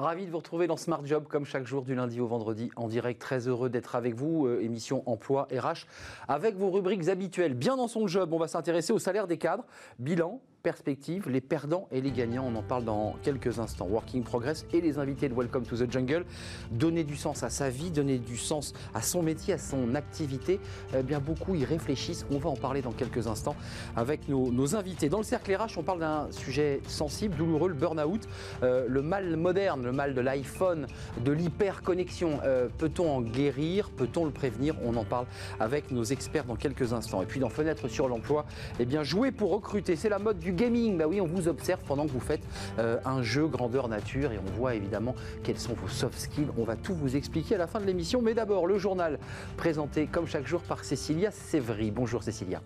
Ravi de vous retrouver dans Smart Job comme chaque jour du lundi au vendredi en direct. Très heureux d'être avec vous. Euh, émission emploi RH avec vos rubriques habituelles. Bien dans son job, on va s'intéresser au salaire des cadres, bilan, perspective, les perdants et les gagnants. On en parle dans quelques instants. Working Progress et les invités de Welcome to the Jungle. Donner du sens à sa vie, donner du sens à son métier, à son activité. Eh bien, beaucoup y réfléchissent. On va en parler dans quelques instants avec nos, invités. Dans le cercle RH, on parle d'un sujet sensible, douloureux, le burn-out, euh, le mal moderne, le mal de l'iPhone, de l'hyperconnexion. Euh, peut-on en guérir? Peut-on le prévenir? On en parle avec nos experts dans quelques instants. Et puis dans Fenêtre sur l'emploi, eh bien, jouer pour recruter, c'est la mode du gaming. Bah oui, on vous observe pendant que vous faites euh, un jeu grandeur nature et on voit évidemment quels sont vos soft skills. On va tout vous expliquer à la fin de l'émission. Mais d'abord, le journal présenté comme chaque jour par Cécilia Sévry. Bonjour Cécilia.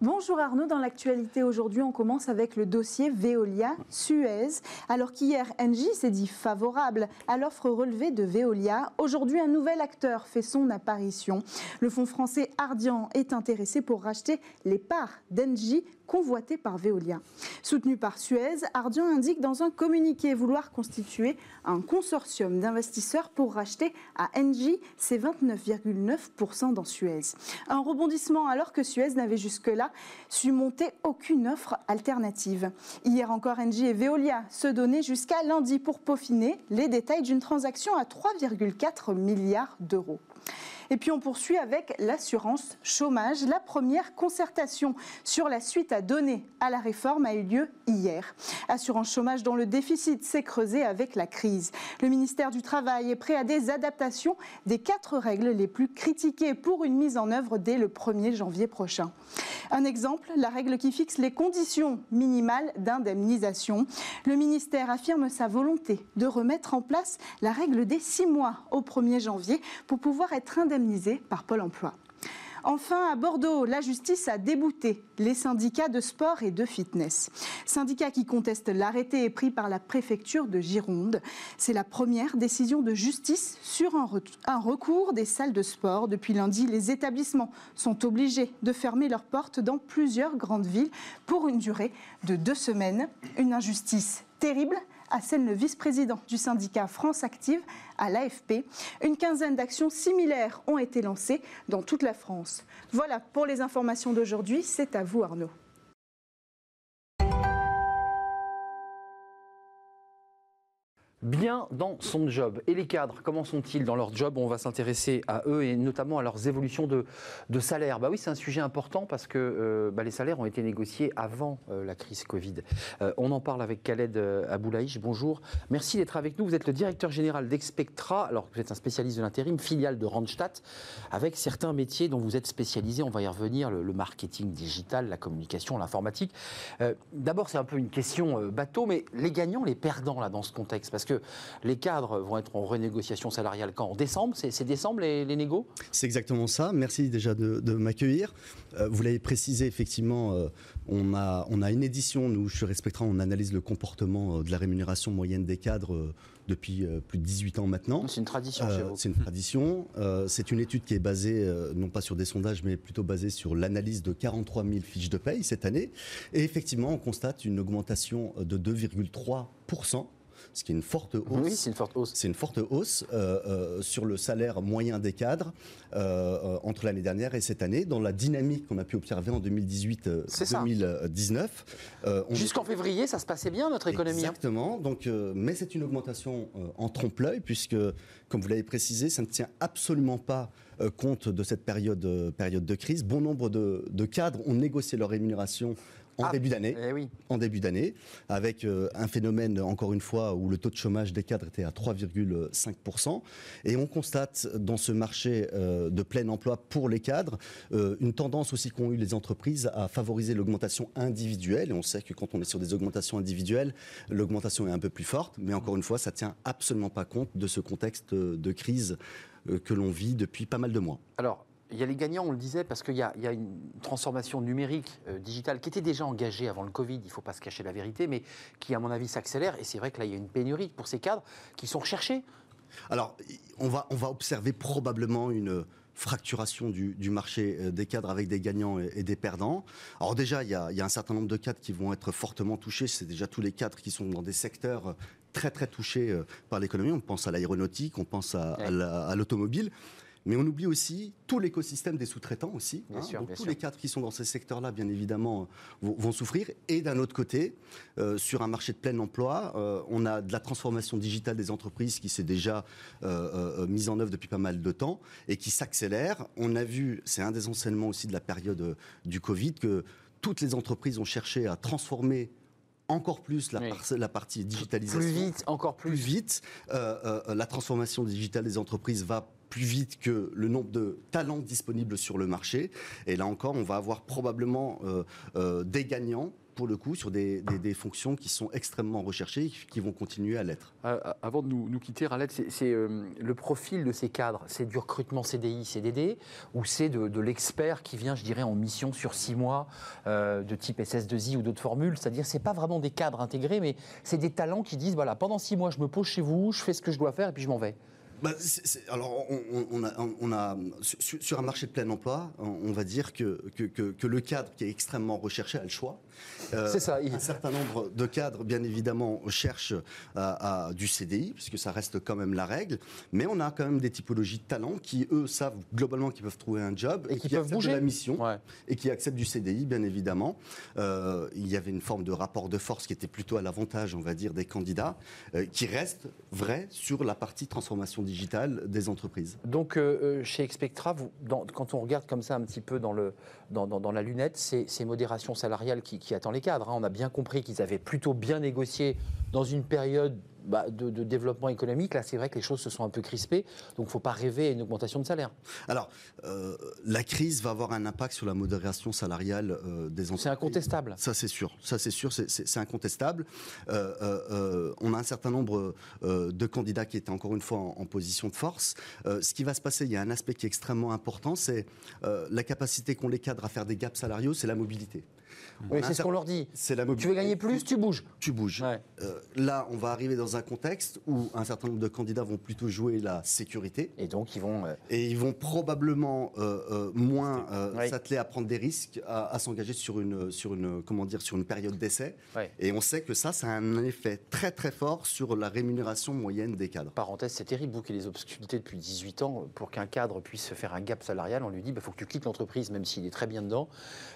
Bonjour Arnaud, dans l'actualité aujourd'hui, on commence avec le dossier Veolia Suez. Alors qu'hier, Engie s'est dit favorable à l'offre relevée de Veolia, aujourd'hui un nouvel acteur fait son apparition. Le fonds français Ardian est intéressé pour racheter les parts d'Engie convoité par Veolia. Soutenu par Suez, Ardian indique dans un communiqué vouloir constituer un consortium d'investisseurs pour racheter à Engie ses 29,9% dans Suez. Un rebondissement alors que Suez n'avait jusque-là su monter aucune offre alternative. Hier encore, Engie et Veolia se donnaient jusqu'à lundi pour peaufiner les détails d'une transaction à 3,4 milliards d'euros. Et puis on poursuit avec l'assurance chômage. La première concertation sur la suite à donner à la réforme a eu lieu hier. Assurance chômage dont le déficit s'est creusé avec la crise. Le ministère du Travail est prêt à des adaptations des quatre règles les plus critiquées pour une mise en œuvre dès le 1er janvier prochain. Un exemple, la règle qui fixe les conditions minimales d'indemnisation. Le ministère affirme sa volonté de remettre en place la règle des six mois au 1er janvier pour pouvoir être indemnisé Enfin, à Bordeaux, la justice a débouté les syndicats de sport et de fitness. Syndicats qui contestent l'arrêté pris par la préfecture de Gironde. C'est la première décision de justice sur un, recours des salles de sport. Depuis lundi, les établissements sont obligés de fermer leurs portes dans plusieurs grandes villes pour une durée de deux semaines. Une injustice terrible assène le vice-président du syndicat France Active à l'AFP. Une quinzaine d'actions similaires ont été lancées dans toute la France. Voilà pour les informations d'aujourd'hui. C'est à vous Arnaud. Bien dans son job. Et les cadres, comment sont-ils dans leur job? On va s'intéresser à eux et notamment à leurs évolutions de, salaire. Bah oui, c'est un sujet important parce que euh, bah, les salaires ont été négociés avant euh, la crise Covid. Euh, on en parle avec Khaled Aboulaïch. Bonjour. Merci d'être avec nous. Vous êtes le directeur général d'Expectra. Alors, vous êtes un spécialiste de l'intérim, filiale de Randstad, avec certains métiers dont vous êtes spécialisé. On va y revenir le, le marketing digital, la communication, l'informatique. D'abord, c'est un peu une question bateau, mais les gagnants, les perdants là dans ce contexte, parce que les cadres vont être en renégociation salariale quand En décembre C'est décembre les, les négos? C'est exactement ça. Merci déjà de, m'accueillir. Euh, vous l'avez précisé, effectivement, euh, on, a, on a une édition, nous, je respecterai, on analyse le comportement euh, de la rémunération moyenne des cadres depuis plus de 18 ans maintenant. C'est une tradition chez vous. C'est une tradition. c'est une étude qui est basée, non pas sur des sondages, mais plutôt basée sur l'analyse de 43 000 fiches de paye cette année. Et effectivement, on constate une augmentation de 2,3% ce qui est une forte hausse. Oui, c'est une forte hausse. C'est une forte hausse euh, euh, sur le salaire moyen des cadres euh, entre l'année dernière et cette année, dans la dynamique qu'on a pu observer en 2018-2019. Jusqu'en février, ça se passait bien notre économie. Hein. Exactement. Donc, mais c'est une augmentation en trompe-l'œil puisque, comme vous l'avez précisé, ça ne tient absolument pas compte de cette période, période de crise. Bon nombre de, de cadres ont négocié leur rémunération en ah, début d'année. Eh oui. En début d'année, avec euh, un phénomène, encore une fois, où le taux de chômage des cadres était à 3,5%. Et on constate dans ce marché euh, de plein emploi pour les cadres euh, une tendance aussi qu'ont eu les entreprises à favoriser l'augmentation individuelle. Et on sait que quand on est sur des augmentations individuelles, l'augmentation est un peu plus forte. Mais encore une fois, ça tient absolument pas compte de ce contexte de crise que l'on vit depuis pas mal de mois. Alors, il y a les gagnants, on le disait, parce qu'il y, a une transformation numérique, euh, digitale, qui était déjà engagée avant le Covid, il ne faut pas se cacher la vérité, mais qui, à mon avis, s'accélère. Et c'est vrai que là, il y a une pénurie pour ces cadres qui sont recherchés. Alors, on va, on va observer probablement une fracturation du, marché des cadres avec des gagnants et, des perdants. Alors déjà, il y, a, un certain nombre de cadres qui vont être fortement touchés. C'est déjà tous les cadres qui sont dans des secteurs très très touchés par l'économie. On pense à l'aéronautique, on pense à l'automobile. Mais on oublie aussi tout l'écosystème des sous-traitants aussi. Hein. Donc tous les cadres qui sont dans ces secteurs-là, bien évidemment, vont, souffrir. Et d'un autre côté, euh, sur un marché de plein emploi, euh, on a de la transformation digitale des entreprises qui s'est déjà euh, mise en œuvre depuis pas mal de temps et qui s'accélère. On a vu, c'est un des enseignements aussi de la période du Covid, que toutes les entreprises ont cherché à transformer encore plus la, la, partie digitalisation. Plus vite, encore plus. Plus vite. la transformation digitale des entreprises va plus vite que le nombre de talents disponibles sur le marché. Et là encore, on va avoir probablement euh, euh, des gagnants pour le coup, sur des, fonctions qui sont extrêmement recherchées et qui vont continuer à l'être. Euh, avant de nous, quitter, Raled, c'est le profil de ces cadres C'est du recrutement CDI, CDD ou c'est de, l'expert qui vient, je dirais, en mission sur six mois de type SS2I ou d'autres formules? C'est-à-dire, c'est pas vraiment des cadres intégrés, mais c'est des talents qui disent voilà, pendant six mois, je me pose chez vous, je fais ce que je dois faire et puis je m'en vais. Bah, alors, on, a, sur, un marché de plein emploi, on, va dire que, que, le cadre qui est extrêmement recherché a le choix. Euh, c'est ça. Un certain nombre de cadres, bien évidemment, cherchent à, du CDI, puisque ça reste quand même la règle. Mais on a quand même des typologies de talents qui, eux, savent globalement qu'ils peuvent trouver un job et, qui, peuvent bouger. de la mission et qui acceptent du CDI, bien évidemment. Euh, il y avait une forme de rapport de force qui était plutôt à l'avantage, on va dire, des candidats, euh, qui reste vrai sur la partie transformation digitale des entreprises. Donc, chez Expectra, vous, quand on regarde comme ça un petit peu dans, le, dans, la lunette, c'est ces modérations salariales qui qui attend les cadres. Hein. On a bien compris qu'ils avaient plutôt bien négocié dans une période bah, de, développement économique. Là, c'est vrai que les choses se sont un peu crispées, donc il ne faut pas rêver à une augmentation de salaire. Alors, euh, la crise va avoir un impact sur la modération salariale euh, des entreprises. C'est incontestable. Ça, c'est sûr. Ça, c'est sûr, c'est incontestable. Euh, on a un certain nombre de candidats qui étaient encore une fois en, en position de force. ce qui va se passer, il y a un aspect qui est extrêmement important, c'est la capacité qu'ont les cadres à faire des gaps salariaux, c'est la mobilité. Oui, c'est ce qu'on leur dit. La tu veux gagner plus, tu bouges. Tu bouges. Euh, là, on va arriver dans un contexte où un certain nombre de candidats vont plutôt jouer la sécurité. Et donc, ils vont. Euh, Et ils vont probablement euh, moins s'atteler à prendre des risques, à, s'engager sur une, sur, une, comment dire, sur une période d'essai. Et on sait que ça, ça a un effet très très fort sur la rémunération moyenne des cadres. Parenthèse, c'est terrible, vous qui les obscurités depuis 18 ans, pour qu'un cadre puisse faire un gap salarial, on lui dit il bah, faut que tu quittes l'entreprise, même s'il est très bien dedans,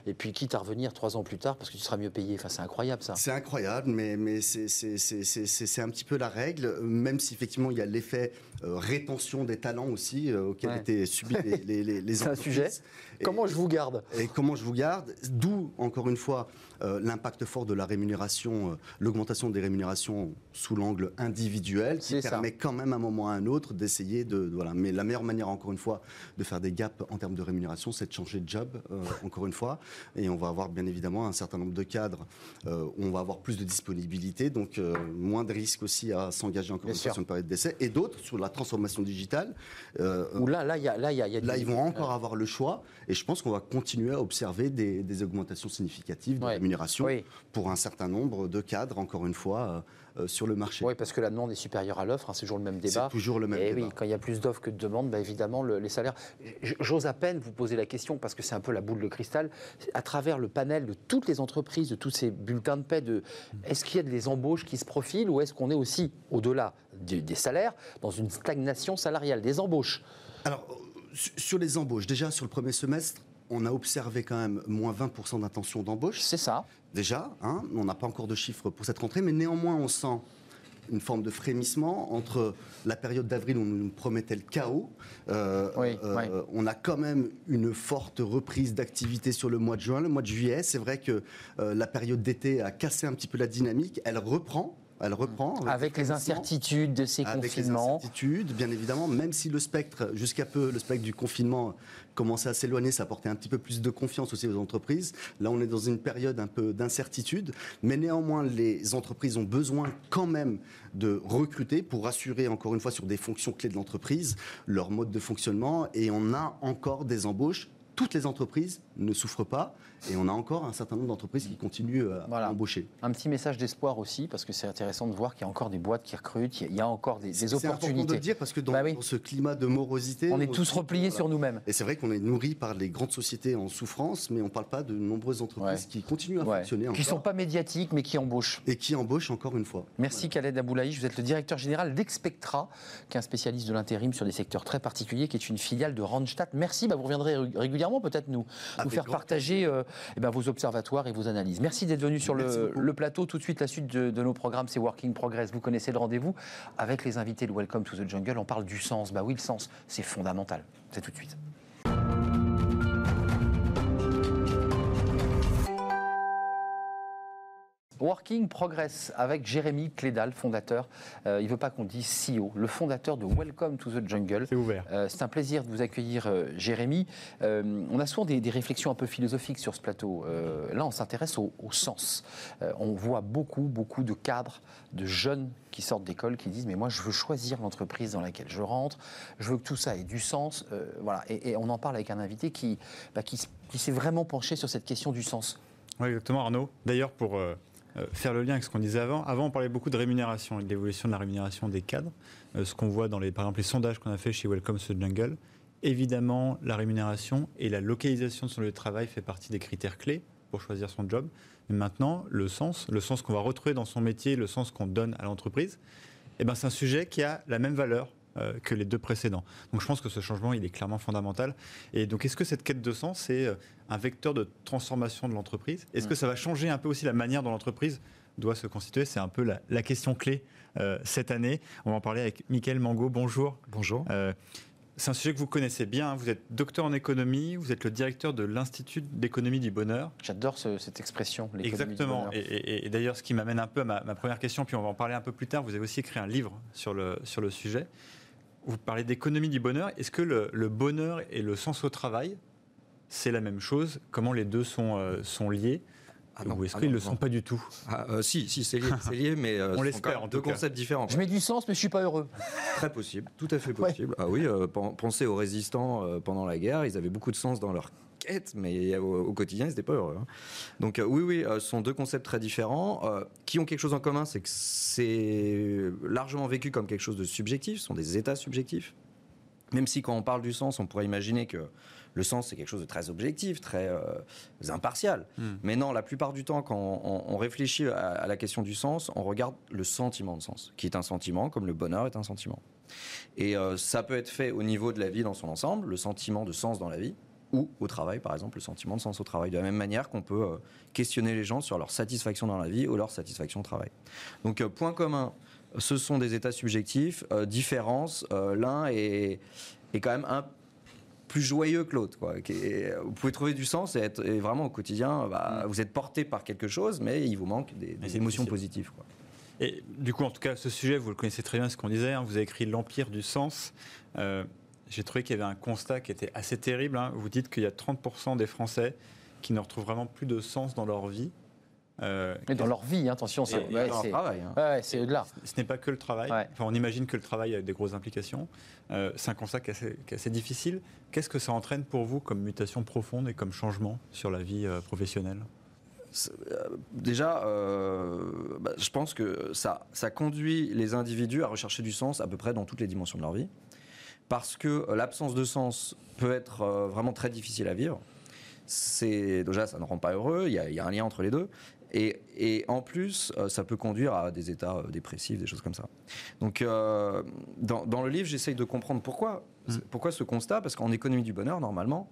et puis quitte à revenir trois ans plus tard parce que tu seras mieux payé. Enfin, c'est incroyable ça. C'est incroyable, mais, mais c'est un petit peu la règle, même si effectivement il y a l'effet rétention des talents aussi euh, auquel étaient subis les, les, les, C'est un sujet. comment je vous garde Et comment je vous garde D'où, encore une fois, euh, l'impact fort de la rémunération, l'augmentation des rémunérations sous l'angle individuel, qui permet quand même à un moment ou à un autre d'essayer de, Voilà. Mais la meilleure manière, encore une fois, de faire des gaps en termes de rémunération, c'est de changer de job, encore une fois. Et on va avoir bien évidemment un certain nombre de cadres où on va avoir plus de disponibilité, donc moins de risques aussi à s'engager encore une fois sur une période d'essai. Et d'autres sur la transformation digitale. Euh, Où là, là, y a, là, y a, là ils vont encore avoir le choix. Et je pense qu'on va continuer à observer des, augmentations significatives de rémunération pour un certain nombre de cadres, encore une fois. Euh, euh, sur le marché. Oui, parce que la demande est supérieure à l'offre, hein, c'est toujours le même débat. C'est toujours le même et débat. oui, quand il y a plus d'offres que de demandes, bah, évidemment, les salaires. J'ose à peine vous poser la question, parce que c'est un peu la boule de cristal, à travers le panel de toutes les entreprises, de tous ces bulletins de paix, de, est-ce qu'il y a des embauches qui se profilent, ou est-ce qu'on est aussi, au-delà des salaires, dans une stagnation salariale, des embauches Alors, sur les embauches, déjà sur le premier semestre, on a observé quand même moins 20% d'intention d'embauche. C'est ça. Déjà, hein, on n'a pas encore de chiffres pour cette rentrée, mais néanmoins, on sent une forme de frémissement entre la période d'avril où on nous promettait le chaos. Euh, euh, on a quand même une forte reprise d'activité sur le mois de juin. Le mois de juillet, c'est vrai que euh, la période d'été a cassé un petit peu la dynamique. Elle reprend elle reprend. Avec, les incertitudes de ces avec confinements. Avec les incertitudes, bien évidemment, même si le spectre, jusqu'à peu, le spectre du confinement commençait à s'éloigner, ça apportait un petit peu plus de confiance aussi aux entreprises. Là, on est dans une période un peu d'incertitude, mais néanmoins, les entreprises ont besoin quand même de recruter pour assurer, encore une fois, sur des fonctions clés de l'entreprise, leur mode de fonctionnement, et on a encore des embauches toutes les entreprises ne souffrent pas. Et on a encore un certain nombre d'entreprises qui continuent euh, à embaucher. Un petit message d'espoir aussi, parce que c'est intéressant de voir qu'il y a encore des boîtes qui recrutent, il y a encore des, des opportunités. C'est important de le dire parce que dans, bah ce climat de morosité, on est tous repliés sur nous-mêmes. Et c'est vrai qu'on est nourri par les grandes sociétés en souffrance, mais on ne parle pas de nombreuses entreprises qui continuent à fonctionner. Qui ne sont pas médiatiques, mais qui embauchent. Et qui embauchent encore une fois. Merci Khaled Aboulaï, vous êtes le directeur général d'Expectra, qui est un spécialiste de l'intérim sur des secteurs très particuliers, qui est une filiale de Randstad. Merci, bah, vous reviendrez régulièrement peut-être nous, nous faire partager euh, eh ben, vos observatoires et vos analyses. Merci d'être venu sur le, plateau. Tout de suite, la suite de, de nos programmes, c'est Working Progress. Vous connaissez le rendez-vous avec les invités de Welcome to the Jungle. On parle du sens. Bah oui, le sens, c'est fondamental. C'est tout de suite. Working Progress avec Jérémy Clédal, fondateur. Euh, il ne veut pas qu'on dise CEO, le fondateur de Welcome to the Jungle. C'est ouvert. Euh, c'est un plaisir de vous accueillir, euh, Jérémy. on a souvent des, réflexions un peu philosophiques sur ce plateau. là, on s'intéresse au, sens. on voit beaucoup, beaucoup de cadres, de jeunes qui sortent d'école qui disent mais moi je veux choisir l'entreprise dans laquelle je rentre, je veux que tout ça ait du sens. voilà. Et, on en parle avec un invité qui, bah, qui, qui s'est vraiment penché sur cette question du sens. Oui, exactement, Arnaud. D'ailleurs, pour euh, faire le lien avec ce qu'on disait avant. Avant, on parlait beaucoup de rémunération et de l'évolution de la rémunération des cadres. Euh, ce qu'on voit dans les, par exemple, les sondages qu'on a fait chez Welcome to the Jungle. Évidemment, la rémunération et la localisation sur le travail fait partie des critères clés pour choisir son job. Mais maintenant, le sens, le sens qu'on va retrouver dans son métier, le sens qu'on donne à l'entreprise, eh ben, c'est un sujet qui a la même valeur euh, que les deux précédents. Donc je pense que ce changement, il est clairement fondamental. Et donc est-ce que cette quête de sens, c'est euh, un vecteur de transformation de l'entreprise? Est-ce que ça va changer un peu aussi la manière dont l'entreprise doit se constituer? C'est un peu la, question clé euh, cette année. On va en parler avec Mickaël Mango. Bonjour. Bonjour. c'est un sujet que vous connaissez bien. Vous êtes docteur en économie, vous êtes le directeur de l'Institut d'économie du bonheur. J'adore cette expression, Exactement. Et, et, d'ailleurs, ce qui m'amène un peu à ma, ma, première question, puis on va en parler un peu plus tard. Vous avez aussi écrit un livre sur le, sur le sujet. Vous parlez d'économie du bonheur. Est-ce que le, bonheur et le sens au travail, c'est la même chose? Comment les deux sont, euh, sont liés? Ah Ou est-ce ah qu'ils ne le sont pas du tout? Ah, euh, Si, si c'est lié, mais euh, on l'espère en deux concepts différents. Je mets du sens, mais je suis pas heureux. Très possible, tout à fait possible. Ah oui, pensez aux résistants pendant la guerre, ils avaient beaucoup de sens dans leur mais au, quotidien, ils n'étaient pas heureux. Hein. Donc euh, oui, oui, euh, ce sont deux concepts très différents euh, qui ont quelque chose en commun, c'est que c'est largement vécu comme quelque chose de subjectif, ce sont des états subjectifs. Même si quand on parle du sens, on pourrait imaginer que le sens, c'est quelque chose de très objectif, très impartial. Hmm. Mais non, la plupart du temps, quand on, réfléchit à, la question du sens, on regarde le sentiment de sens, qui est un sentiment, comme le bonheur est un sentiment. Et ça peut être fait au niveau de la vie dans son ensemble, le sentiment de sens dans la vie, ou au travail, par exemple, le sentiment de sens au travail. De la même manière qu'on peut euh, questionner les gens sur leur satisfaction dans la vie ou leur satisfaction au travail. Donc, euh, point commun, ce sont des états subjectifs. Euh, différence, l'un est, est, quand même un plus joyeux que l'autre. Vous pouvez trouver du sens et, être, vraiment au quotidien, bah, mm. vous êtes porté par quelque chose, mais il vous manque des, émotions positives. Quoi. Et du coup, en tout cas, ce sujet, vous le connaissez très bien, ce qu'on disait. Hein. vous avez écrit L'Empire du sens j'ai trouvé qu'il y avait un constat qui était assez terrible. Hein. Vous dites qu'il y a 30% des Français qui ne retrouvent vraiment plus de sens dans leur vie. Euh, dans leur vie, hein, attention, c'est ouais, travail. Hein. c'est au-delà. Ce n'est pas que le travail. Enfin, on imagine que le travail a des grosses implications. Euh, c'est un constat qui est assez, difficile. Qu'est-ce que ça entraîne pour vous comme mutation profonde et comme changement sur la vie euh, professionnelle? Déjà, bah, je pense que ça, ça conduit les individus à rechercher du sens à peu près dans toutes les dimensions de leur vie parce que euh, l'absence de sens peut être euh, vraiment très difficile à vivre. C'est déjà ça ne rend pas heureux. Il y a, un lien entre les deux. Et, en plus, euh, ça peut conduire à des états dépressifs, des choses comme ça. Donc, dans, le livre, j'essaye de comprendre pourquoi, mmh. pourquoi ce constat. Parce qu'en économie du bonheur, normalement,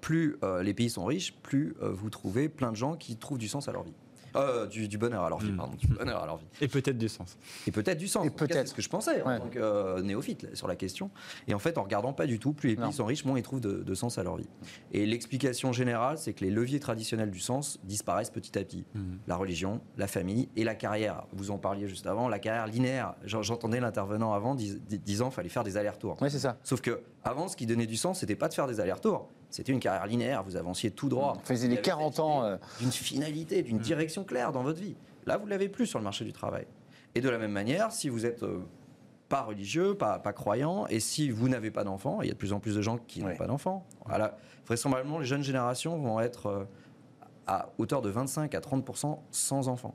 plus les pays sont riches, plus vous trouvez plein de gens qui trouvent du sens à leur vie. Euh, du, bonheur à leur vie, hmm. pardon. Du bonheur à leur vie. Et peut-être du sens. Et peut-être du sens. Et peut-être. C'est ce que je pensais en tant que euh, néophyte sur la question. Et en fait, en regardant pas du tout, plus les pays sont riches, moins ils trouvent de, sens à leur vie. Et l'explication générale, c'est que les leviers traditionnels du sens disparaissent petit à petit. Hmm. La religion, la famille et la carrière. Vous en parliez juste avant, la carrière linéaire. J'entendais l'intervenant avant disant qu'il fallait faire des allers-retours. Oui, c'est ça. Sauf que avant, ce qui donnait du sens, c'était pas de faire des allers-retours c'était une carrière linéaire, vous avanciez tout droit. Vous faisiez les 40 ans. Euh. D'une finalité, d'une mm. direction claire dans votre vie. Là, vous ne l'avez plus sur le marché du travail. Et de la même manière, si vous êtes euh, pas religieux, pas, pas croyants. Et si vous n'avez pas d'enfants, il y a de plus en plus de gens qui n'ont pas d'enfants. Voilà. Vraisemblablement, les jeunes générations vont être euh, à hauteur de 25 à 30% sans enfants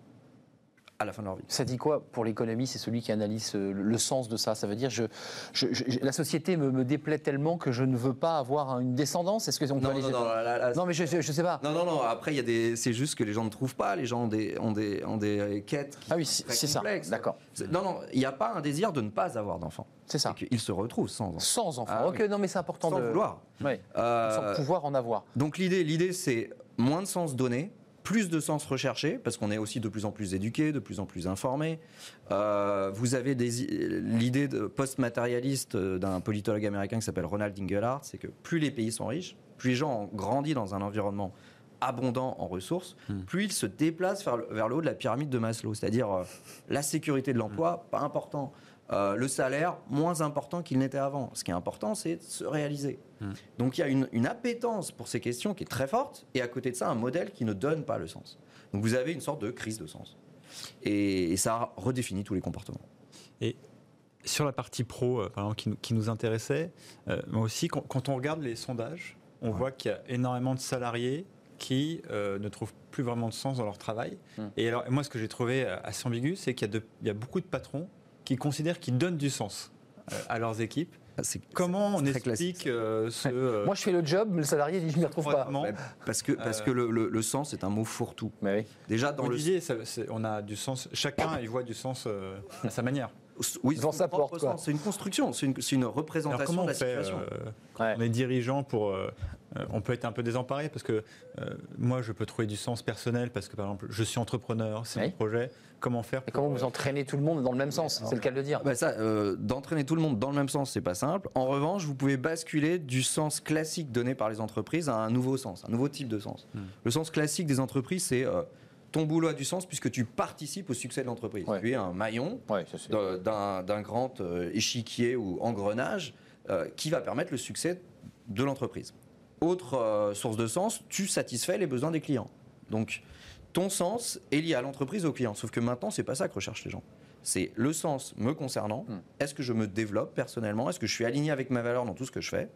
à la fin de leur vie. Ça dit quoi pour l'économie C'est celui qui analyse euh, le sens de ça? Ça veut dire je, je- je- la société me, me déplaît tellement que je ne veux pas avoir une descendance? Est-ce que on peut Non, aller- non, mais je, je, je sais pas. Non, non, non. Après, il y a des. C'est juste que les gens ne trouvent pas. Les gens ont des, ont des, ont des quêtes. Qui Ah oui, c'est ça. D'accord. Non, non. Il n'y a pas un désir de ne pas avoir d'enfants. C'est ça. Qu'ils se retrouvent sans enfants. Sans enfant. Ah ok, oui. non, mais c'est important Sans de. vouloir. Euh, Sans pouvoir en avoir. Donc l'idée, l'idée, c'est moins de sens donné, plus de sens recherché, parce qu'on est aussi de plus en plus éduqué, de plus en plus informé. Euh, vous avez l'idée de post-matérialiste euh, d'un politologue américain qui s'appelle Ronald Inglehart, c'est que plus les pays sont riches, plus les gens ont grandi dans un environnement abondant en ressources, plus ils se déplacent vers le, vers le haut de la pyramide de Maslow, c'est-à-dire euh, la sécurité de l'emploi, pas important. Euh, le salaire, moins important qu'il n'était avant. Ce qui est important, c'est de se réaliser. Donc il y a une, une appétence pour ces questions qui est très forte, et à côté de ça, un modèle qui ne donne pas le sens. Donc vous avez une sorte de crise de sens. Et, et ça redéfinit tous les comportements. Et sur la partie pro, euh, par exemple, qui, nous- qui nous intéressait, euh, moi aussi, quand, quand on regarde les sondages, on voit qu'il y a énormément de salariés qui euh, ne trouvent plus vraiment de sens dans leur travail. Mm. Et alors, moi, ce que j'ai trouvé euh, assez ambigu, c'est qu'il y, a y beaucoup de patrons qui considèrent qu'ils donnent du sens à leurs équipes. C'est Comment on c'est très classique, explique euh, ce... euh, Moi, je fais le job, mais le salarié dit je m'y retrouve pas. parce que, parce Euh, que le, le- le sens est un mot fourre-tout. Mais oui. Déjà, dans Vous le. disiez, ça- c'est- on a du sens. Chacun y voit du sens euh, à sa manière. Oui, sa porte. C'est une construction, c'est une, représentation comment de on la fait situation. euh, Ouais. On est dirigeant pour. euh, euh, on peut être un peu désemparé parce que euh, moi, je peux trouver du sens personnel parce que par exemple, je suis entrepreneur, c'est Oui. mon projet. Comment faire Et comment vous entraînez tout le monde dans le même sens C'est le cas de le dire. Bah ça, euh, d'entraîner tout le monde dans le même sens, c'est pas simple. En revanche, vous pouvez basculer du sens classique donné par les entreprises à un nouveau sens, un nouveau type de sens. Hmm. Le sens classique des entreprises, c'est euh, ton boulot a du sens puisque tu participes au succès de l'entreprise. Ouais. Tu es un maillon Ouais, d'un grand euh, échiquier ou engrenage euh, qui va permettre le succès de l'entreprise. Autre euh, source de sens, tu satisfais les besoins des clients. Donc, ton sens est lié à l'entreprise, au client. Sauf que maintenant, c'est pas ça que recherchent les gens. C'est le sens me concernant. Hmm. Est-ce que je me développe personnellement? Est-ce que je suis aligné avec ma valeur dans tout ce que je fais?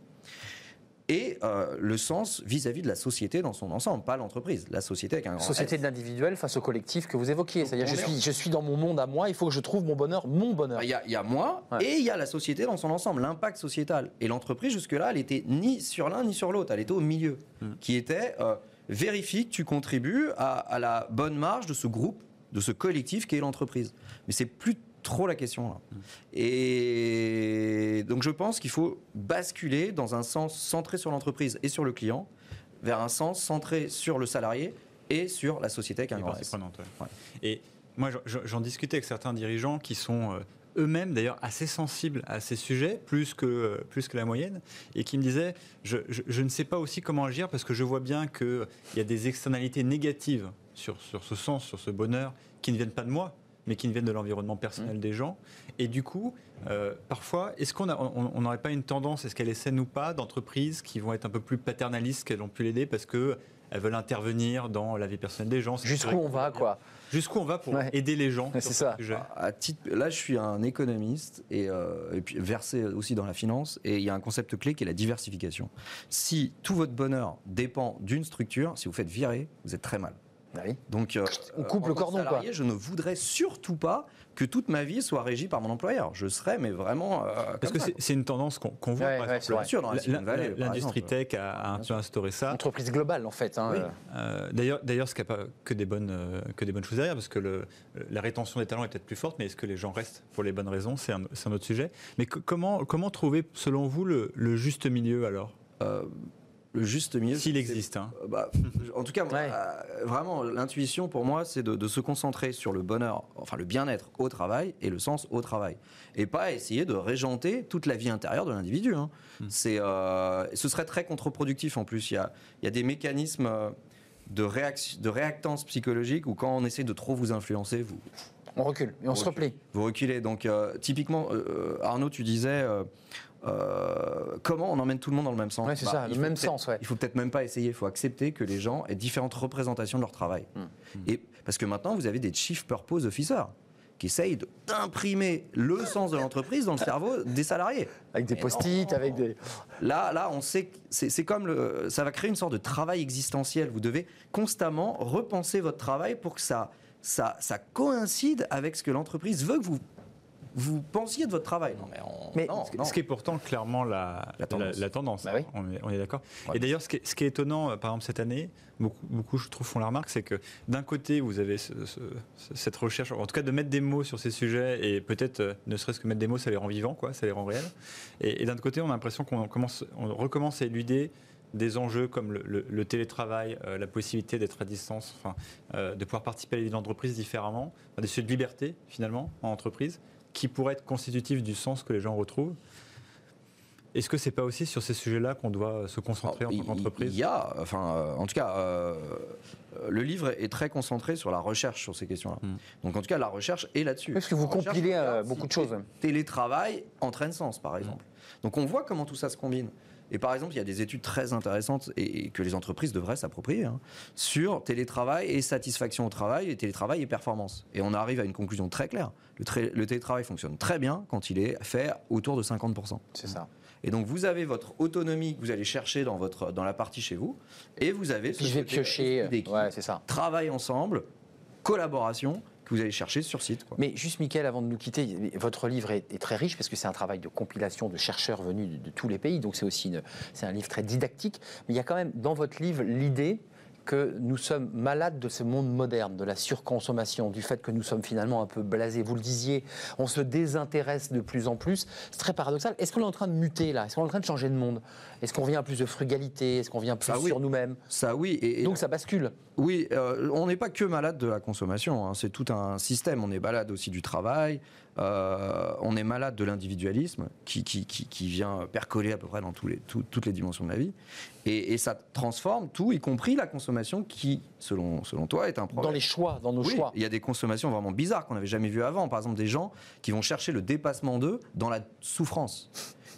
Et euh, le sens vis-à-vis de la société dans son ensemble, pas l'entreprise. La société avec un grand Société S. de l'individuel face au collectif que vous évoquiez. C'est-à-dire, je suis, je suis dans mon monde à moi, il faut que je trouve mon bonheur, mon bonheur. Il y, a, il y a moi Ouais. et il y a la société dans son ensemble, l'impact sociétal. Et l'entreprise, jusque-là, elle était ni sur l'un ni sur l'autre, elle était au milieu, Hmm. qui était euh, vérifie que tu contribues à, à la bonne marge de ce groupe, de ce collectif qui est l'entreprise. Mais c'est plus trop la question là. Et donc je pense qu'il faut basculer dans un sens centré sur l'entreprise et sur le client, vers un sens centré sur le salarié et sur la société un grand S. ouais. Ouais. Et moi, j'en- discutais avec certains dirigeants qui sont euh, eux-mêmes d'ailleurs assez sensibles à ces sujets, plus que, euh, plus que la moyenne, et qui me disaient je, je- je ne sais pas aussi comment agir parce que je vois bien qu'il y a des externalités négatives sur, sur ce sens, sur ce bonheur, qui ne viennent pas de moi, mais qui ne viennent de l'environnement personnel des gens. Et du coup, euh, parfois, est-ce qu'on a- on on n'aurait pas une tendance, est-ce qu'elle est saine ou pas, d'entreprises qui vont être un peu plus paternalistes qu'elles ont pu l'aider parce que elles veulent intervenir dans la vie personnelle des gens. Jusqu'où on va, quoi Jusqu'où on va pour Ouais. aider les gens c'est ce ça. sujet? À titre, là, je suis un économiste et, euh, et puis versé aussi dans la finance. Et il y a un concept clé qui est la diversification. Si tout votre bonheur dépend d'une structure, si vous faites virer, vous êtes très mal. Oui. Donc, euh, On coupe en le cordon, quoi. Je ne voudrais surtout pas que toute ma vie soit régie par mon employeur. Je serais, mais vraiment. euh, Parce que c'est une tendance qu'on voit. Ouais, par ouais, exemple. Bien sûr, dans la la- Silicon la- Valley, par L'industrie tech a, a un peu instauré ça. Entreprise globale, en fait. hein, Oui. euh. Euh, D'ailleurs, d'ailleurs, ce qui n'a pas que des bonnes euh, que des bonnes choses derrière, parce que le, la rétention des talents est peut-être plus forte, mais est-ce que les gens restent pour les bonnes raisons C'est un, autre sujet. Mais que- comment comment trouver, selon vous, le, le juste milieu alors? Euh, le juste milieu. S'il existe. hein. Euh, bah, en tout cas, Ouais. euh, vraiment, l'intuition pour moi, c'est de, de se concentrer sur le bonheur, enfin le bien-être au travail et le sens au travail. Et pas essayer de régenter toute la vie intérieure de l'individu. hein. C'est, euh, ce serait très contre-productif en plus. Il y a, il y a des mécanismes de, réaction, de réactance psychologique où quand on essaie de trop vous influencer, vous, On recule et on se replie. vous reculez. Donc, euh, typiquement, euh, Arnaud, tu disais. Euh, comment on emmène tout le monde dans le même sens? Ouais, c'est Bah, ça, il le faut même peut-être- sens, ouais. Il faut peut-être même pas essayer. Il faut accepter que les gens aient différentes représentations de leur travail. Hmm. Et parce que maintenant, vous avez des chief purpose officers qui essaye de- d'imprimer le sens de l'entreprise dans le cerveau des salariés. Avec des post-it, avec des. Là, là, on sait que c'est comme le, ça va créer une sorte de travail existentiel. Vous devez constamment repenser votre travail pour que ça, ça, ça coïncide avec ce que l'entreprise veut que vous, vous pensiez de votre travail. Non, mais, on- Mais non, Ce qui- non. Ce qui est pourtant clairement la, La tendance. la tendance. Bah oui. On est, d'accord. Ouais. Et d'ailleurs, ce, qui est- ce qui est étonnant, euh, par exemple, cette année, beaucoup, beaucoup, je trouve, font la remarque, c'est que d'un côté, vous avez ce- ce- ce- cette recherche, en tout cas de mettre des mots sur ces sujets, et peut-être, euh, ne serait-ce que mettre des mots, ça les rend vivants, quoi, ça les rend réels. Et, et d'un autre côté, on a l'impression qu'on on recommence à éluder des enjeux comme le, le- le télétravail, euh, la possibilité d'être à distance, enfin, euh, de pouvoir participer à la vie d'entreprise différemment, enfin, des sujets de liberté, finalement, en entreprise, qui pourraient être constitutifs du sens que les gens retrouvent. Est-ce que c'est pas aussi sur ces sujets-là qu'on doit se concentrer en Alors, tant il- qu'entreprise? Il y a, enfin, euh, en tout cas, euh, le livre est très concentré sur la recherche sur ces questions-là. Hmm. Donc, en tout cas, la recherche est là-dessus. Parce que vous compilez, euh, beaucoup de choses. té- Télétravail entraîne sens, par exemple. Donc, on voit comment tout ça se combine. Et par exemple, il y a des études très intéressantes et, et que les entreprises devraient s'approprier hein, sur télétravail et satisfaction au travail, et télétravail et performance. Et on arrive à une conclusion très claire. Le, tra- le télétravail fonctionne très bien quand il est fait autour de 50%. C'est ça. Et donc vous avez votre autonomie que vous allez chercher dans, votre, dans la partie chez vous, et vous avez ce je vais piocher. d'équipe, Ouais, c'est ça. travail ensemble, collaboration que vous allez chercher sur site. Mais juste, Mickaël, avant de nous quitter, votre livre est, très riche parce que c'est un travail de compilation de chercheurs venus de, tous les pays. Donc c'est aussi une- un livre très didactique. Mais il y a quand même dans votre livre l'idée que nous sommes malades de ce monde moderne, de la surconsommation, du fait que nous sommes finalement un peu blasés. Vous le disiez, on se désintéresse de plus en plus. C'est très paradoxal. Est-ce qu'on est en train de muter là? Est-ce qu'on est en train de changer de monde? Est-ce qu'on vient à plus de frugalité? Est-ce qu'on vient plus Ah oui. sur nous-mêmes? Ça oui, et, et- Donc ça bascule. oui, euh, on n'est pas que malade de la consommation, hein, c'est tout un système. On est malade aussi du travail, euh, on est malade de l'individualisme qui, qui, qui, qui vient percoler à peu près dans tous les, tout- toutes les dimensions de la vie. Et, et ça transforme tout, y compris la consommation qui, selon, selon toi, est un problème. Dans les choix, dans nos Oui, choix. il y a des consommations vraiment bizarres qu'on n'avait jamais vues avant. Par exemple, des gens qui vont chercher le dépassement d'eux dans la souffrance.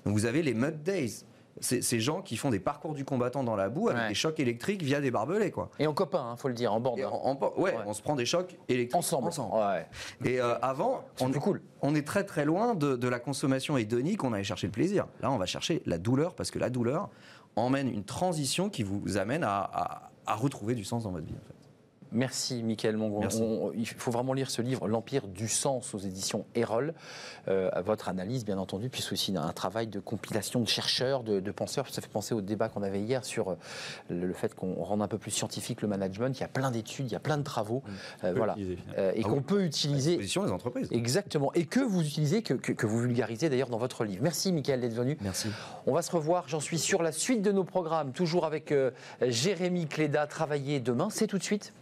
Donc vous avez les mud days. Ces gens qui font des parcours du combattant dans la boue avec Ouais. des chocs électriques via des barbelés, quoi. Et en copain, il faut le dire, en bande. Hein. en- en- ouais, Ouais. on se prend des chocs électriques Ensemble. Ouais. Et euh, avant, C'est on, cool. on est très très loin de, de la consommation hédonique. On allait chercher le plaisir. Là, on va chercher la douleur parce que la douleur emmène une transition qui vous amène à, à- à retrouver du sens dans votre vie. Merci, Michael Mongon. Merci. On- il faut vraiment lire ce livre, L'Empire du sens, aux éditions Erol. Euh, à votre analyse, bien entendu, puis c'est aussi un travail de compilation de chercheurs, de, de penseurs. Ça fait penser au débat qu'on avait hier sur euh, le, le fait qu'on rende un peu plus scientifique le management. Il y a plein d'études, il y a plein de travaux. Euh, peut voilà. Euh, et Ah qu'on oui. peut utiliser. Position des entreprises. Exactement. Et que vous utilisez, que, que- que vous vulgarisez d'ailleurs dans votre livre. Merci, Michael, d'être venu. Merci. On va se revoir, j'en suis sur la suite de nos programmes, toujours avec euh, Jérémy Cléda, travailler demain. C'est tout de suite.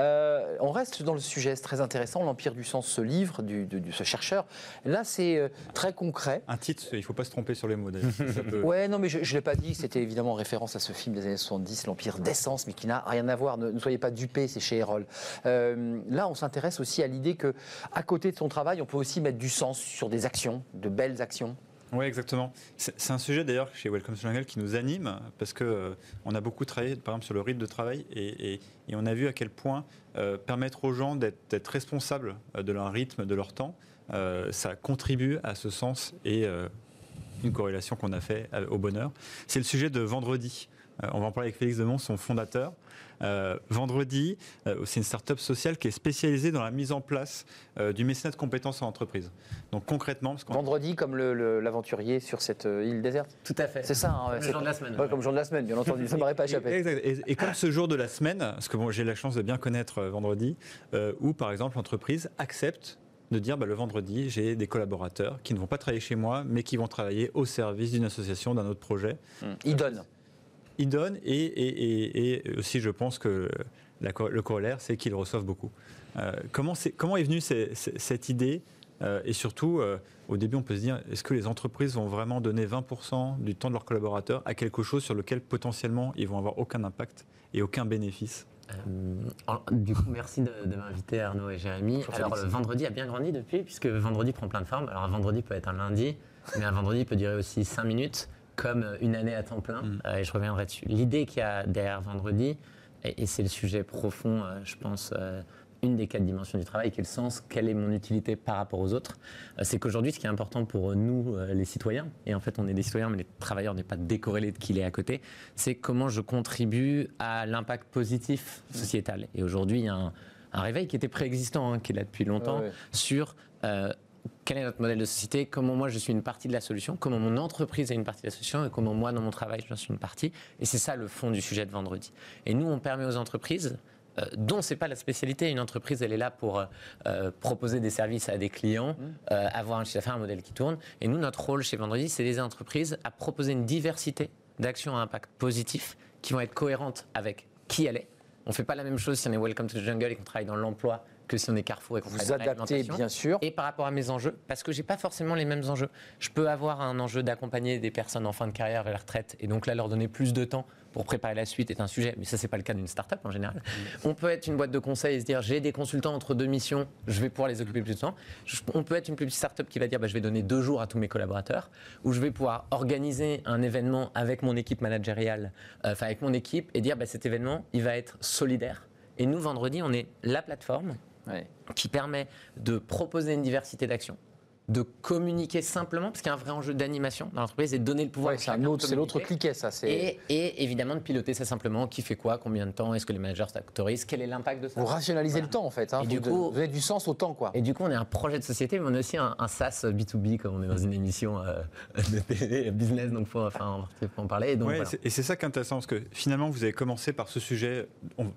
Euh, on reste dans le sujet, c'est très intéressant, l'Empire du sens, ce livre du- de, de ce chercheur. Là, c'est euh, très concret. Un titre, il ne faut pas se tromper sur les mots d'ailleurs. Ça peut- Ouais, non, mais je ne l'ai pas dit, c'était évidemment en référence à ce film des années 70, L'Empire d'essence, mais qui n'a rien à voir. Ne, ne soyez pas dupés, c'est chez Erol. Euh, là, on s'intéresse aussi à l'idée que, à côté de son travail, on peut aussi mettre du sens sur des actions, de belles actions. Oui, exactement. C'est un sujet d'ailleurs chez Welcome to Jungle qui nous anime parce que euh, on a beaucoup travaillé, par exemple, sur le rythme de travail et, on a vu à quel point euh, permettre aux gens d'être responsables euh, de leur rythme, de leur temps, euh, ça contribue à ce sens et une corrélation qu'on a fait au bonheur. C'est le sujet de vendredi. Euh, on va en parler avec Félix Demont, son fondateur. Euh, vendredi, euh, c'est une start-up sociale qui est spécialisée dans la mise en place euh, du mécénat de compétences en entreprise. Donc concrètement, parce qu'on Vendredi, comme le- le- l'aventurier sur cette euh, île déserte. Tout à fait. C'est ça, hein, ouais, le jour de la semaine. Ouais, comme jour de la semaine, bien entendu, ça ne m'aurait pas échappé. Exact. Et, et comme ce jour de la semaine, parce que bon, j'ai la chance de bien connaître euh, vendredi, euh, où par exemple l'entreprise accepte de dire bah, le vendredi, j'ai des collaborateurs qui ne vont pas travailler chez moi, mais qui vont travailler au service d'une association, d'un autre projet. Il donne. Ils donnent et, et- et- et aussi je pense que la le corollaire, c'est qu'ils reçoivent beaucoup. Euh, comment, est venue ces- ces- cette idée Euh, Et surtout, euh, au début, on peut se dire, est-ce que les entreprises vont vraiment donner 20% du temps de leurs collaborateurs à quelque chose sur lequel potentiellement ils vont avoir aucun impact et aucun bénéfice? Euh, alors, du coup, merci de, de m'inviter Arnaud et Jérémy. Bonjour, Alors, le vendredi a bien grandi depuis, puisque vendredi prend plein de formes. Alors, un vendredi peut être un lundi, mais un vendredi peut durer aussi 5 minutes, comme une année à temps plein. Mm. Euh, et je reviendrai dessus. L'idée qu'il y a derrière vendredi, Et, et c'est le sujet profond, euh, je pense, euh, une des quatre dimensions du travail, qui est le sens, quelle est mon utilité par rapport aux autres. Euh, c'est qu'aujourd'hui, ce qui est important pour nous, euh, les citoyens, et en fait on est des citoyens, mais les travailleurs n'est pas décorrélé de qui il est à côté, c'est comment je contribue à l'impact positif sociétal. Et aujourd'hui, il y a un, un réveil qui était préexistant, hein, qui est là depuis longtemps, ouais. sur euh, quel est notre modèle de société, comment moi je suis une partie de la solution, comment mon entreprise est une partie de la solution et comment moi dans mon travail je suis une partie. Et c'est ça le fond du sujet de vendredi. Et nous, on permet aux entreprises euh, dont c'est pas la spécialité. Une entreprise, elle est là pour euh, proposer des services à des clients, euh, avoir un chiffre d'affaires, un modèle qui tourne. Et nous, notre rôle chez Vendredi, c'est des entreprises à proposer une diversité d'actions à impact positif qui vont être cohérentes avec qui elle est. On fait pas la même chose si on est Welcome to the Jungle et qu'on travaille dans l'emploi que si on est Carrefour et qu'on Vous adaptez, bien sûr. Et par rapport à mes enjeux, parce que j'ai pas forcément les mêmes enjeux. Je peux avoir un enjeu d'accompagner des personnes en fin de carrière vers la retraite, et donc là leur donner plus de temps pour préparer la suite est un sujet, mais ça c'est pas le cas d'une start-up en général. On peut être une boîte de conseil et se dire j'ai des consultants entre deux missions, je vais pouvoir les occuper plus de temps. On peut être une plus petite start-up qui va dire bah, je vais donner deux jours à tous mes collaborateurs, ou je vais pouvoir organiser un événement avec mon équipe managériale, euh, enfin avec mon équipe, et dire bah, cet événement il va être solidaire. Et nous vendredi on est la plateforme Ouais. qui permet de proposer une diversité d'actions, de communiquer simplement, parce qu'il y a un vrai enjeu d'animation dans l'entreprise, et de donner le pouvoir. Ouais, à c'est l'autre cliquet, ça. C'est Et, et évidemment de piloter ça simplement, qui fait quoi, combien de temps, est-ce que les managers s'autorisent, quel est l'impact de ça vous rationalisez Voilà. le temps en fait. hein. Et du de- coup- vous avez du sens au temps, quoi. Et du coup, on est un projet de société, mais on est aussi un, un SaaS B2B, comme on est dans une émission euh, de télé, business, donc faut, enfin, faut en parler. Ouais, voilà. Et c'est ça qui est intéressant, parce que finalement, vous avez commencé par ce sujet on-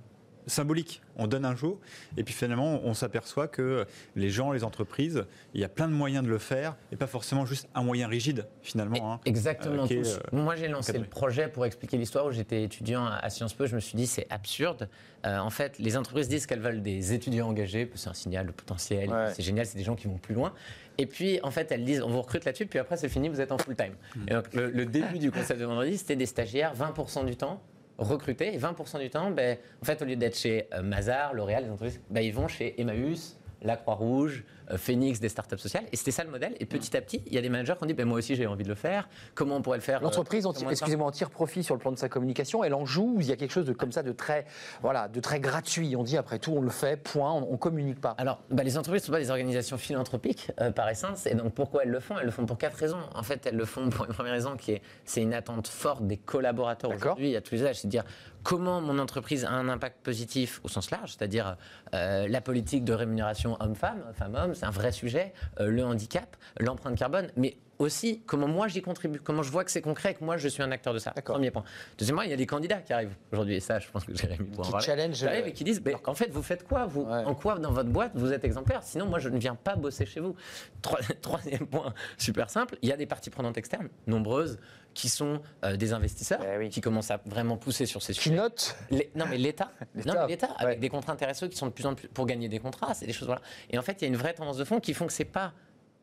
symbolique. On donne un jour, et puis finalement, on s'aperçoit que les gens, les entreprises, il y a plein de moyens de le faire, et pas forcément juste un moyen rigide, finalement. hein. Exactement. euh, est, tous. euh, Moi, j'ai lancé encadré. le projet pour expliquer l'histoire où j'étais étudiant à Sciences Po. Je me suis dit, c'est absurde. Euh, en fait, les entreprises disent qu'elles veulent des étudiants engagés, c'est un signal de potentiel, Ouais. c'est génial, c'est des gens qui vont plus loin. Et puis, en fait, elles disent, on vous recrute là-dessus, puis après, c'est fini, vous êtes en full-time. Et donc, le, le début du concept de vendredi, c'était des stagiaires, 20% du temps recrutés, et 20% du temps, ben, en fait, au lieu d'être chez euh, Mazar, L'Oréal, les entreprises, ben, ils vont chez Emmaüs, la Croix-Rouge, euh, Phoenix, des startups sociales. Et c'était ça le modèle. Et petit à petit, il y a des managers qui ont dit ben, Moi aussi, j'ai envie de le faire. Comment on pourrait le faire euh, L'entreprise, excusez-moi, en tire profit sur le plan de sa communication. Elle en joue. Il y a quelque chose de comme ça de très, voilà, de très gratuit? On dit après tout, on le fait. Point. On, on communique pas. Alors, bah, les entreprises ne sont pas des organisations philanthropiques euh, par essence. Et donc, pourquoi elles le font? Elles le font pour quatre raisons. En fait, elles le font pour une première raison qui est c'est une attente forte des collaborateurs aujourd'hui à tous les âges. C'est de dire comment mon entreprise a un impact positif au sens large, c'est-à-dire euh, la politique de rémunération homme-femme, femme-homme, c'est un vrai sujet, euh, le handicap, l'empreinte carbone, mais aussi comment moi j'y contribue, comment je vois que c'est concret et que moi je suis un acteur de ça. Premier point. Deuxièmement, il y a des candidats qui arrivent aujourd'hui, et ça, je pense que Jérémy pourra en Qui parler. challenge, Qui arrivent euh, et qui disent ben, en fait, vous faites quoi vous, Ouais. En quoi dans votre boîte vous êtes exemplaire? Sinon, moi, je ne viens pas bosser chez vous. Trois- Troisième point, super simple il y a des parties prenantes externes, nombreuses, qui sont euh, des investisseurs, Eh oui. qui commencent à vraiment pousser sur ces Qui sujets. note Les- non mais l'État, L'État, non mais l'État avec des contrats intéressants qui sont de plus en plus pour gagner des contrats, c'est des choses voilà. Et en fait, il y a une vraie tendance de fond qui font que c'est pas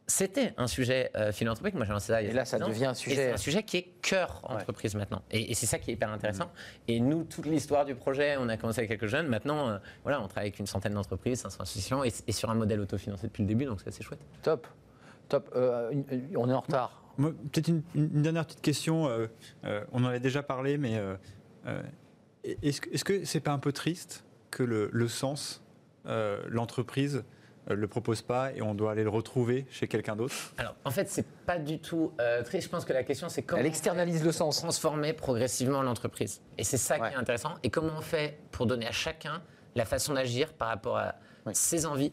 c'était un sujet euh, philanthropique, moi j'ai lancé ça il y a Et là, ça ans. devient un Et sujet- c'est un sujet qui est cœur entreprise maintenant. Et, et c'est ça qui est hyper intéressant. Et nous, toute l'histoire du projet, on a commencé avec quelques jeunes. Maintenant, euh, voilà, on travaille avec une centaine d'entreprises, 500 associations, et, et sur un modèle autofinancé depuis le début, donc c'est assez chouette. Top. Top. Euh, on est en retard. Peut-être une, une dernière petite question. euh, euh, on en a déjà parlé, mais est-ce que est-ce que c'est pas un peu triste que le, le sens, euh, l'entreprise euh, le propose pas et on doit aller le retrouver chez quelqu'un d'autre Alors, en fait, c'est pas du tout euh, triste. Je pense que la question, c'est comment Elle externalise le sens. transformer progressivement l'entreprise. Et c'est ça Ouais. qui est intéressant. Et comment on fait pour donner à chacun la façon d'agir par rapport à Oui. ses envies,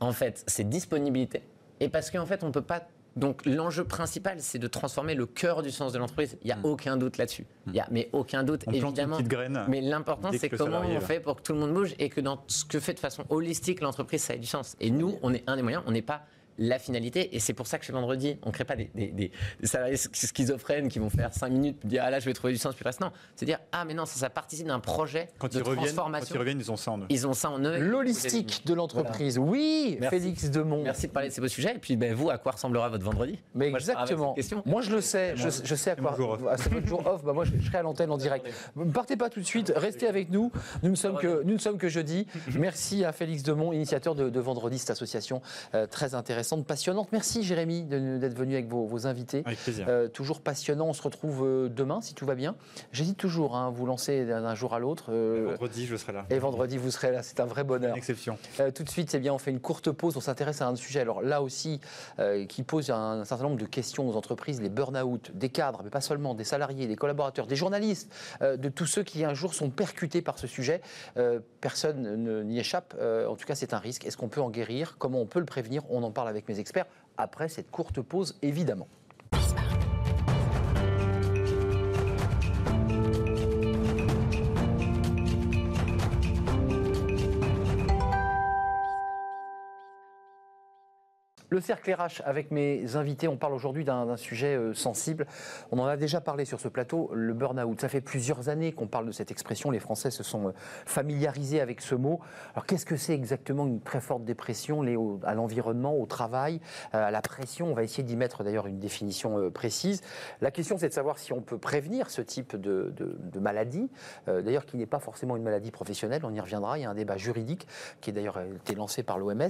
en fait, ses disponibilités. Et parce qu'en fait, on peut pas. Donc, l'enjeu principal, c'est de transformer le cœur du sens de l'entreprise. Il n'y a aucun doute là-dessus. Il y a, mais aucun doute, On plante une évidemment. petite graine. Mais l'important, c'est comment on fait pour que tout le monde bouge et que dans ce que fait de façon holistique l'entreprise, ça ait du sens. Et nous, on est un des moyens, on n'est pas la finalité. Et c'est pour ça que chez Vendredi, on ne crée pas des, des- des- salariés sch- schizophrènes qui vont faire 5 minutes dire Ah là, je vais trouver du sens, puis le reste. Non, c'est dire Ah, mais non, ça, ça participe d'un projet Quand de ils reviennent, quand transformation. ils reviennent, ils ont ça en eux. Ils ont ça en eux. L'holistique de l'entreprise. Oui, Merci. Félix Demont. Merci de parler de ces beaux sujets. Et puis, ben, vous, à quoi ressemblera votre vendredi? Mais Moi, je exactement. question. Moi, je le sais. Je, je sais à C'est quoi. c'est votre jour off. Bah, moi, je, je serai à l'antenne en direct. Ne partez pas tout de suite. Restez avec nous. Nous ne sommes que, nous ne sommes que jeudi. Merci à Félix Demont, initiateur de, de Vendredi, cette association euh, très intéressante. Intéressante, passionnante. Merci Jérémy d'être venu avec vos, vos invités. Avec plaisir. Euh, toujours passionnant. On se retrouve euh, demain si tout va bien. J'hésite toujours hein, à vous lancer d'un jour à l'autre. euh, Vendredi, je serai là. et vendredi, vous serez là. C'est un vrai bonheur. Une exception. Euh, tout de suite, c'est bien, on fait une courte pause. On s'intéresse à un sujet, alors là aussi, qui pose un, certain nombre de questions aux entreprises les burn-out, des cadres, mais pas seulement, des salariés, des collaborateurs, des journalistes, de tous ceux qui un jour sont percutés par ce sujet. Personne ne- n'y échappe. En tout cas, c'est un risque. Est-ce qu'on peut en guérir? Comment on peut le prévenir? On en parle avec mes experts après cette courte pause, évidemment. Le cercle RH avec mes invités, on parle aujourd'hui d'un sujet euh, sensible. On en a déjà parlé sur ce plateau, le burn-out. Ça fait plusieurs années qu'on parle de cette expression. Les Français se sont euh, familiarisés avec ce mot. Alors qu'est-ce que c'est exactement une très forte dépression liée à l'environnement, au travail, euh, à la pression? On va essayer d'y mettre d'ailleurs une définition précise. La question c'est de savoir si on peut prévenir ce type de, de- maladie, d'ailleurs qui n'est pas forcément une maladie professionnelle. On y reviendra. Il y a un débat juridique qui est d'ailleurs été lancé par l'OMS.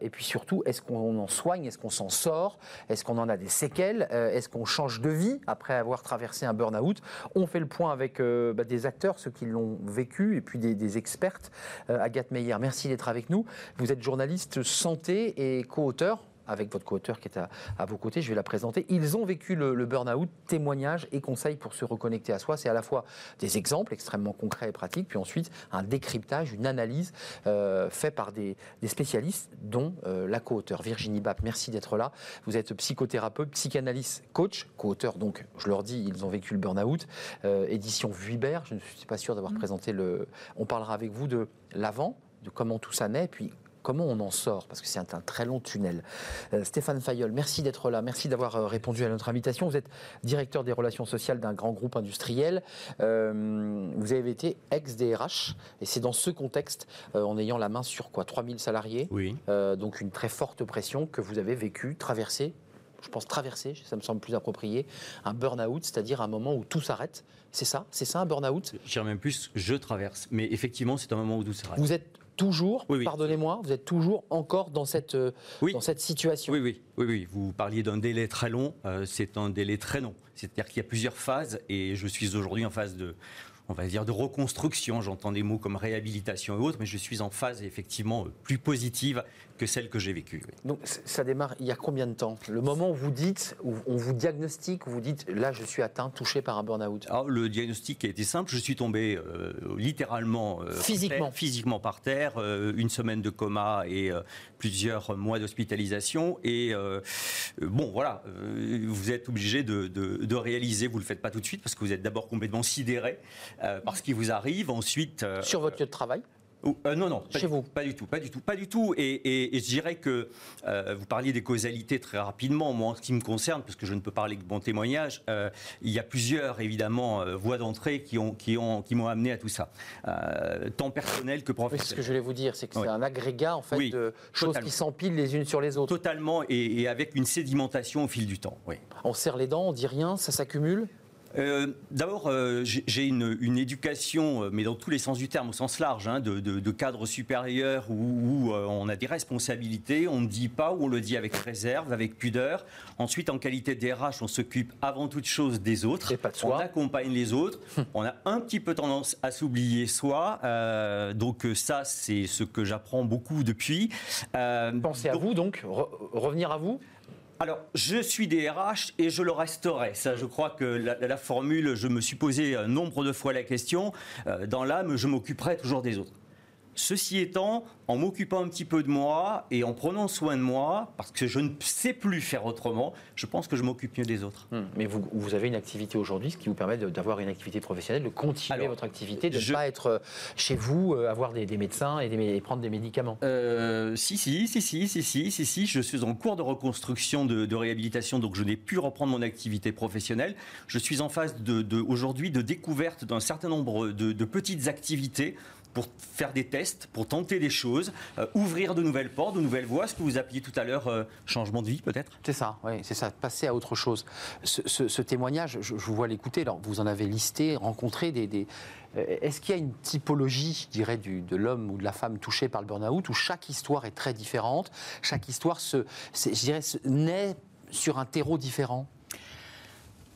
Et puis surtout, est-ce qu'on soigne? Est-ce qu'on s'en sort? Est-ce qu'on en a des séquelles? Euh, Est-ce qu'on change de vie après avoir traversé un burn-out? On fait le point avec euh, bah, des acteurs, ceux qui l'ont vécu, et puis des, des expertes. Euh, Agathe Meyer, merci d'être avec nous. Vous êtes journaliste santé et co-auteur avec votre co-auteur qui est à, à vos côtés, je vais la présenter. Ils ont vécu le, le burn-out, témoignages et conseils pour se reconnecter à soi. C'est à la fois des exemples extrêmement concrets et pratiques, puis ensuite un décryptage, une analyse euh, fait par des, des spécialistes, dont euh, la co-auteur Virginie Bapp. Merci d'être là. Vous êtes psychothérapeute, psychanalyste, coach, co-auteur donc, je leur dis, ils ont vécu le burn-out. Euh, édition Vuibert, je ne suis pas sûr d'avoir présenté le... On parlera avec vous de l'avant, de comment tout ça naît, puis comment on en sort, parce que c'est un, un très long tunnel. Euh, Stéphane Fayol, merci d'être là, merci d'avoir euh, répondu à notre invitation. Vous êtes directeur des relations sociales d'un grand groupe industriel. Euh, vous avez été ex-DRH, et c'est dans ce contexte, euh, en ayant la main sur quoi 3000 salariés, Oui. donc une très forte pression que vous avez vécu, traversé, je pense traverser, ça me semble plus approprié, un burn-out, c'est-à-dire un moment où tout s'arrête. C'est ça? C'est ça un burn-out? Je dirais même plus, je traverse. Mais effectivement, c'est un moment où tout s'arrête. Vous êtes toujours, Oui, oui. pardonnez-moi, vous êtes toujours encore dans cette, euh, Oui. dans cette situation. Oui, oui, oui, oui. Vous parliez d'un délai très long. euh, c'est un délai très long. C'est-à-dire qu'il y a plusieurs phases et je suis aujourd'hui en phase de, on va dire, de reconstruction. J'entends des mots comme réhabilitation et autres, mais je suis en phase effectivement plus positive que celle que j'ai vécue. oui. Donc ça démarre il y a combien de temps? Le moment où vous dites, où on vous diagnostique, où vous dites là je suis atteint, touché par un burn-out? Alors, le diagnostic a été simple. Je suis tombé euh, littéralement euh, par Physiquement. terre, physiquement par terre, euh, une semaine de coma et plusieurs mois d'hospitalisation. Et bon, voilà, vous êtes obligé de, de- de réaliser. Vous le faites pas tout de suite parce que vous êtes d'abord complètement sidéré euh, par ce qui vous arrive. Ensuite, euh, Sur votre lieu de travail euh, non, non, pas Chez du vous. Pas du tout, pas du tout, pas du tout. Et, et- et je dirais que euh, vous parliez des causalités très rapidement. Moi, en ce qui me concerne, parce que je ne peux parler que de mon témoignage, euh, il y a plusieurs, évidemment, voies d'entrée qui ont, qui ont, qui m'ont amené à tout ça, tant personnel que Oui, c'est ce que professionnel. je voulais vous dire, c'est que Oui. c'est un agrégat en fait Oui, de choses totalement. qui s'empilent les unes sur les autres. Totalement, et, et avec une sédimentation au fil du temps. Oui. On serre les dents, on dit rien, ça s'accumule. Euh, D'abord, euh, j'ai une, une éducation, euh, mais dans tous les sens du terme, au sens large, hein, de, de- de cadre supérieur où, où, euh, on a des responsabilités, on ne dit pas ou on le dit avec réserve, avec pudeur. Ensuite, en qualité DRH, on s'occupe avant toute chose des autres. Et pas de on soi. accompagne les autres. on a un petit peu tendance à s'oublier soi. Donc ça, c'est ce que j'apprends beaucoup depuis. Pensez à donc- vous donc, re- revenir à vous. Alors, je suis DRH et je le resterai. Ça, je crois que la, la formule, je me suis posé un nombre de fois la question. euh, dans l'âme, je m'occuperai toujours des autres. Ceci étant, en m'occupant un petit peu de moi et en prenant soin de moi, parce que je ne sais plus faire autrement, je pense que je m'occupe mieux des autres. Hmm. Mais vous, vous avez une activité aujourd'hui, ce qui vous permet d'avoir une activité professionnelle, de continuer Alors, votre activité, de ne je- pas être euh, chez vous, euh, avoir des, des médecins et, des mé- et prendre des médicaments. Euh, si, si, si, si, si, si, si, si, je suis en cours de reconstruction de, de réhabilitation, donc je n'ai pu reprendre mon activité professionnelle. Je suis en phase de, de- aujourd'hui de découverte d'un certain nombre de, de petites activités pour faire des tests, pour tenter des choses, euh, ouvrir de nouvelles portes, de nouvelles voies, ce que vous appeliez tout à l'heure euh, changement de vie peut-être? C'est ça, oui, c'est ça, passer à autre chose. Ce, ce- ce témoignage, je, je vous vois l'écouter, alors vous en avez listé, rencontré des... des- euh, Est-ce qu'il y a une typologie, je dirais, du- de l'homme ou de la femme touché par le burn-out, où chaque histoire est très différente, chaque histoire, se, je dirais, se- naît sur un terreau différent?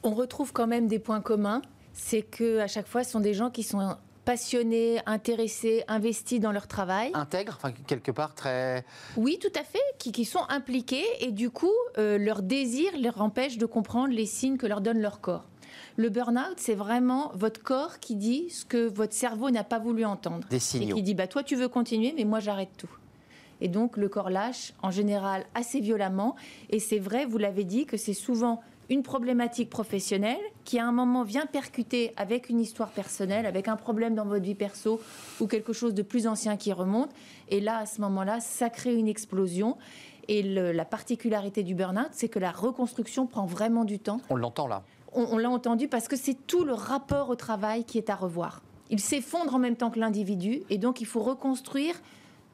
On retrouve quand même des points communs. C'est que à chaque fois, ce sont des gens qui sont passionnés, intéressés, investis dans leur travail. Intègre, enfin, quelque part très... Oui, tout à fait, qui, qui sont impliqués et du coup, euh, leur désir leur empêche de comprendre les signes que leur donne leur corps. Le burn-out, c'est vraiment votre corps qui dit ce que votre cerveau n'a pas voulu entendre. Des Et signaux. qui dit, bah, toi, tu veux continuer, mais moi, j'arrête tout. Et donc, le corps lâche, en général, assez violemment. Et c'est vrai, vous l'avez dit, que c'est souvent une problématique professionnelle qui, à un moment, vient percuter avec une histoire personnelle, avec un problème dans votre vie perso ou quelque chose de plus ancien qui remonte. Et là, à ce moment-là, ça crée une explosion. Et le- la particularité du burn-out, c'est que la reconstruction prend vraiment du temps On l'entend là. on, on l'a entendu parce que c'est tout le rapport au travail qui est à revoir. Il s'effondre en même temps que l'individu et donc il faut reconstruire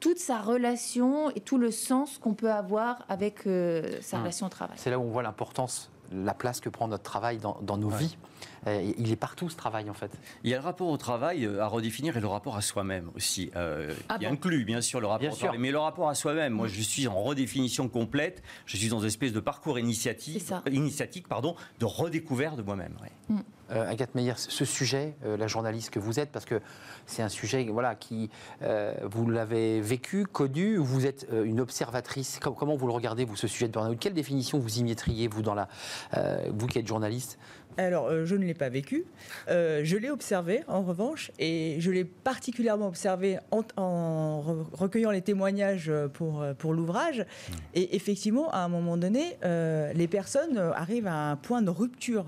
toute sa relation et tout le sens qu'on peut avoir avec euh, sa Hum. relation au travail. C'est là où on voit l'importance, la place que prend notre travail dans, dans nos vies. Euh, il est partout ce travail en fait. Il y a le rapport au travail euh, à redéfinir et le rapport à soi-même aussi. euh, Ah qui bon inclut bien sûr le rapport Bien au sûr. travail, mais le rapport à soi-même. Moi, je suis en redéfinition complète. Je suis dans une espèce de parcours initiatique, initiatique pardon, de redécouverte de moi-même. ouais. Euh, Agathe Meyer, ce sujet, euh, la journaliste que vous êtes, parce que c'est un sujet voilà, qui, euh, vous l'avez vécu, connu, vous êtes une observatrice? Com- comment vous le regardez, vous, ce sujet de burn-out? Quelle définition vous y mettriez, vous, dans la, vous qui êtes journaliste? Alors, euh, je ne l'ai pas vécu. Euh, je l'ai observé, en revanche, et je l'ai particulièrement observé en, en re- recueillant les témoignages euh, pour, pour l'ouvrage. Et effectivement, à un moment donné, euh, les personnes arrivent à un point de rupture.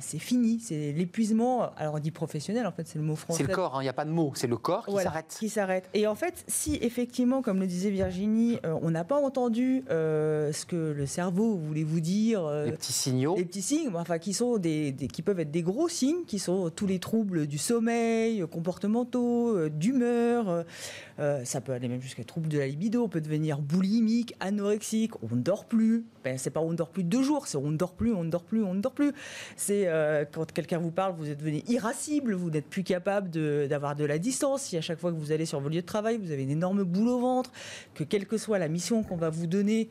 C'est fini, c'est l'épuisement. Alors, on dit professionnel, en fait, c'est le mot français. C'est le corps, hein, il n'y a pas de mots, c'est le corps qui Voilà, s'arrête. Qui s'arrête. Et en fait, si effectivement, comme le disait Virginie, euh, on n'a pas entendu euh, ce que le cerveau voulait vous dire, euh, Les petits signaux. les petits signes, enfin qui sont des, des- qui peuvent être des gros signes, qui sont tous les troubles du sommeil, euh, comportementaux, d'humeur. ça peut aller même jusqu'à troubles de la libido. On peut devenir boulimique, anorexique. On ne dort plus. Ben, c'est pas on ne dort plus deux jours, c'est on ne dort plus, on ne dort plus, on ne dort plus. C'est euh, quand quelqu'un vous parle, vous êtes devenu irascible, vous n'êtes plus capable de- d'avoir de, la distance. Si à chaque fois que vous allez sur vos lieux de travail, vous avez une énorme boule au ventre, que quelle que soit la mission qu'on va vous donner,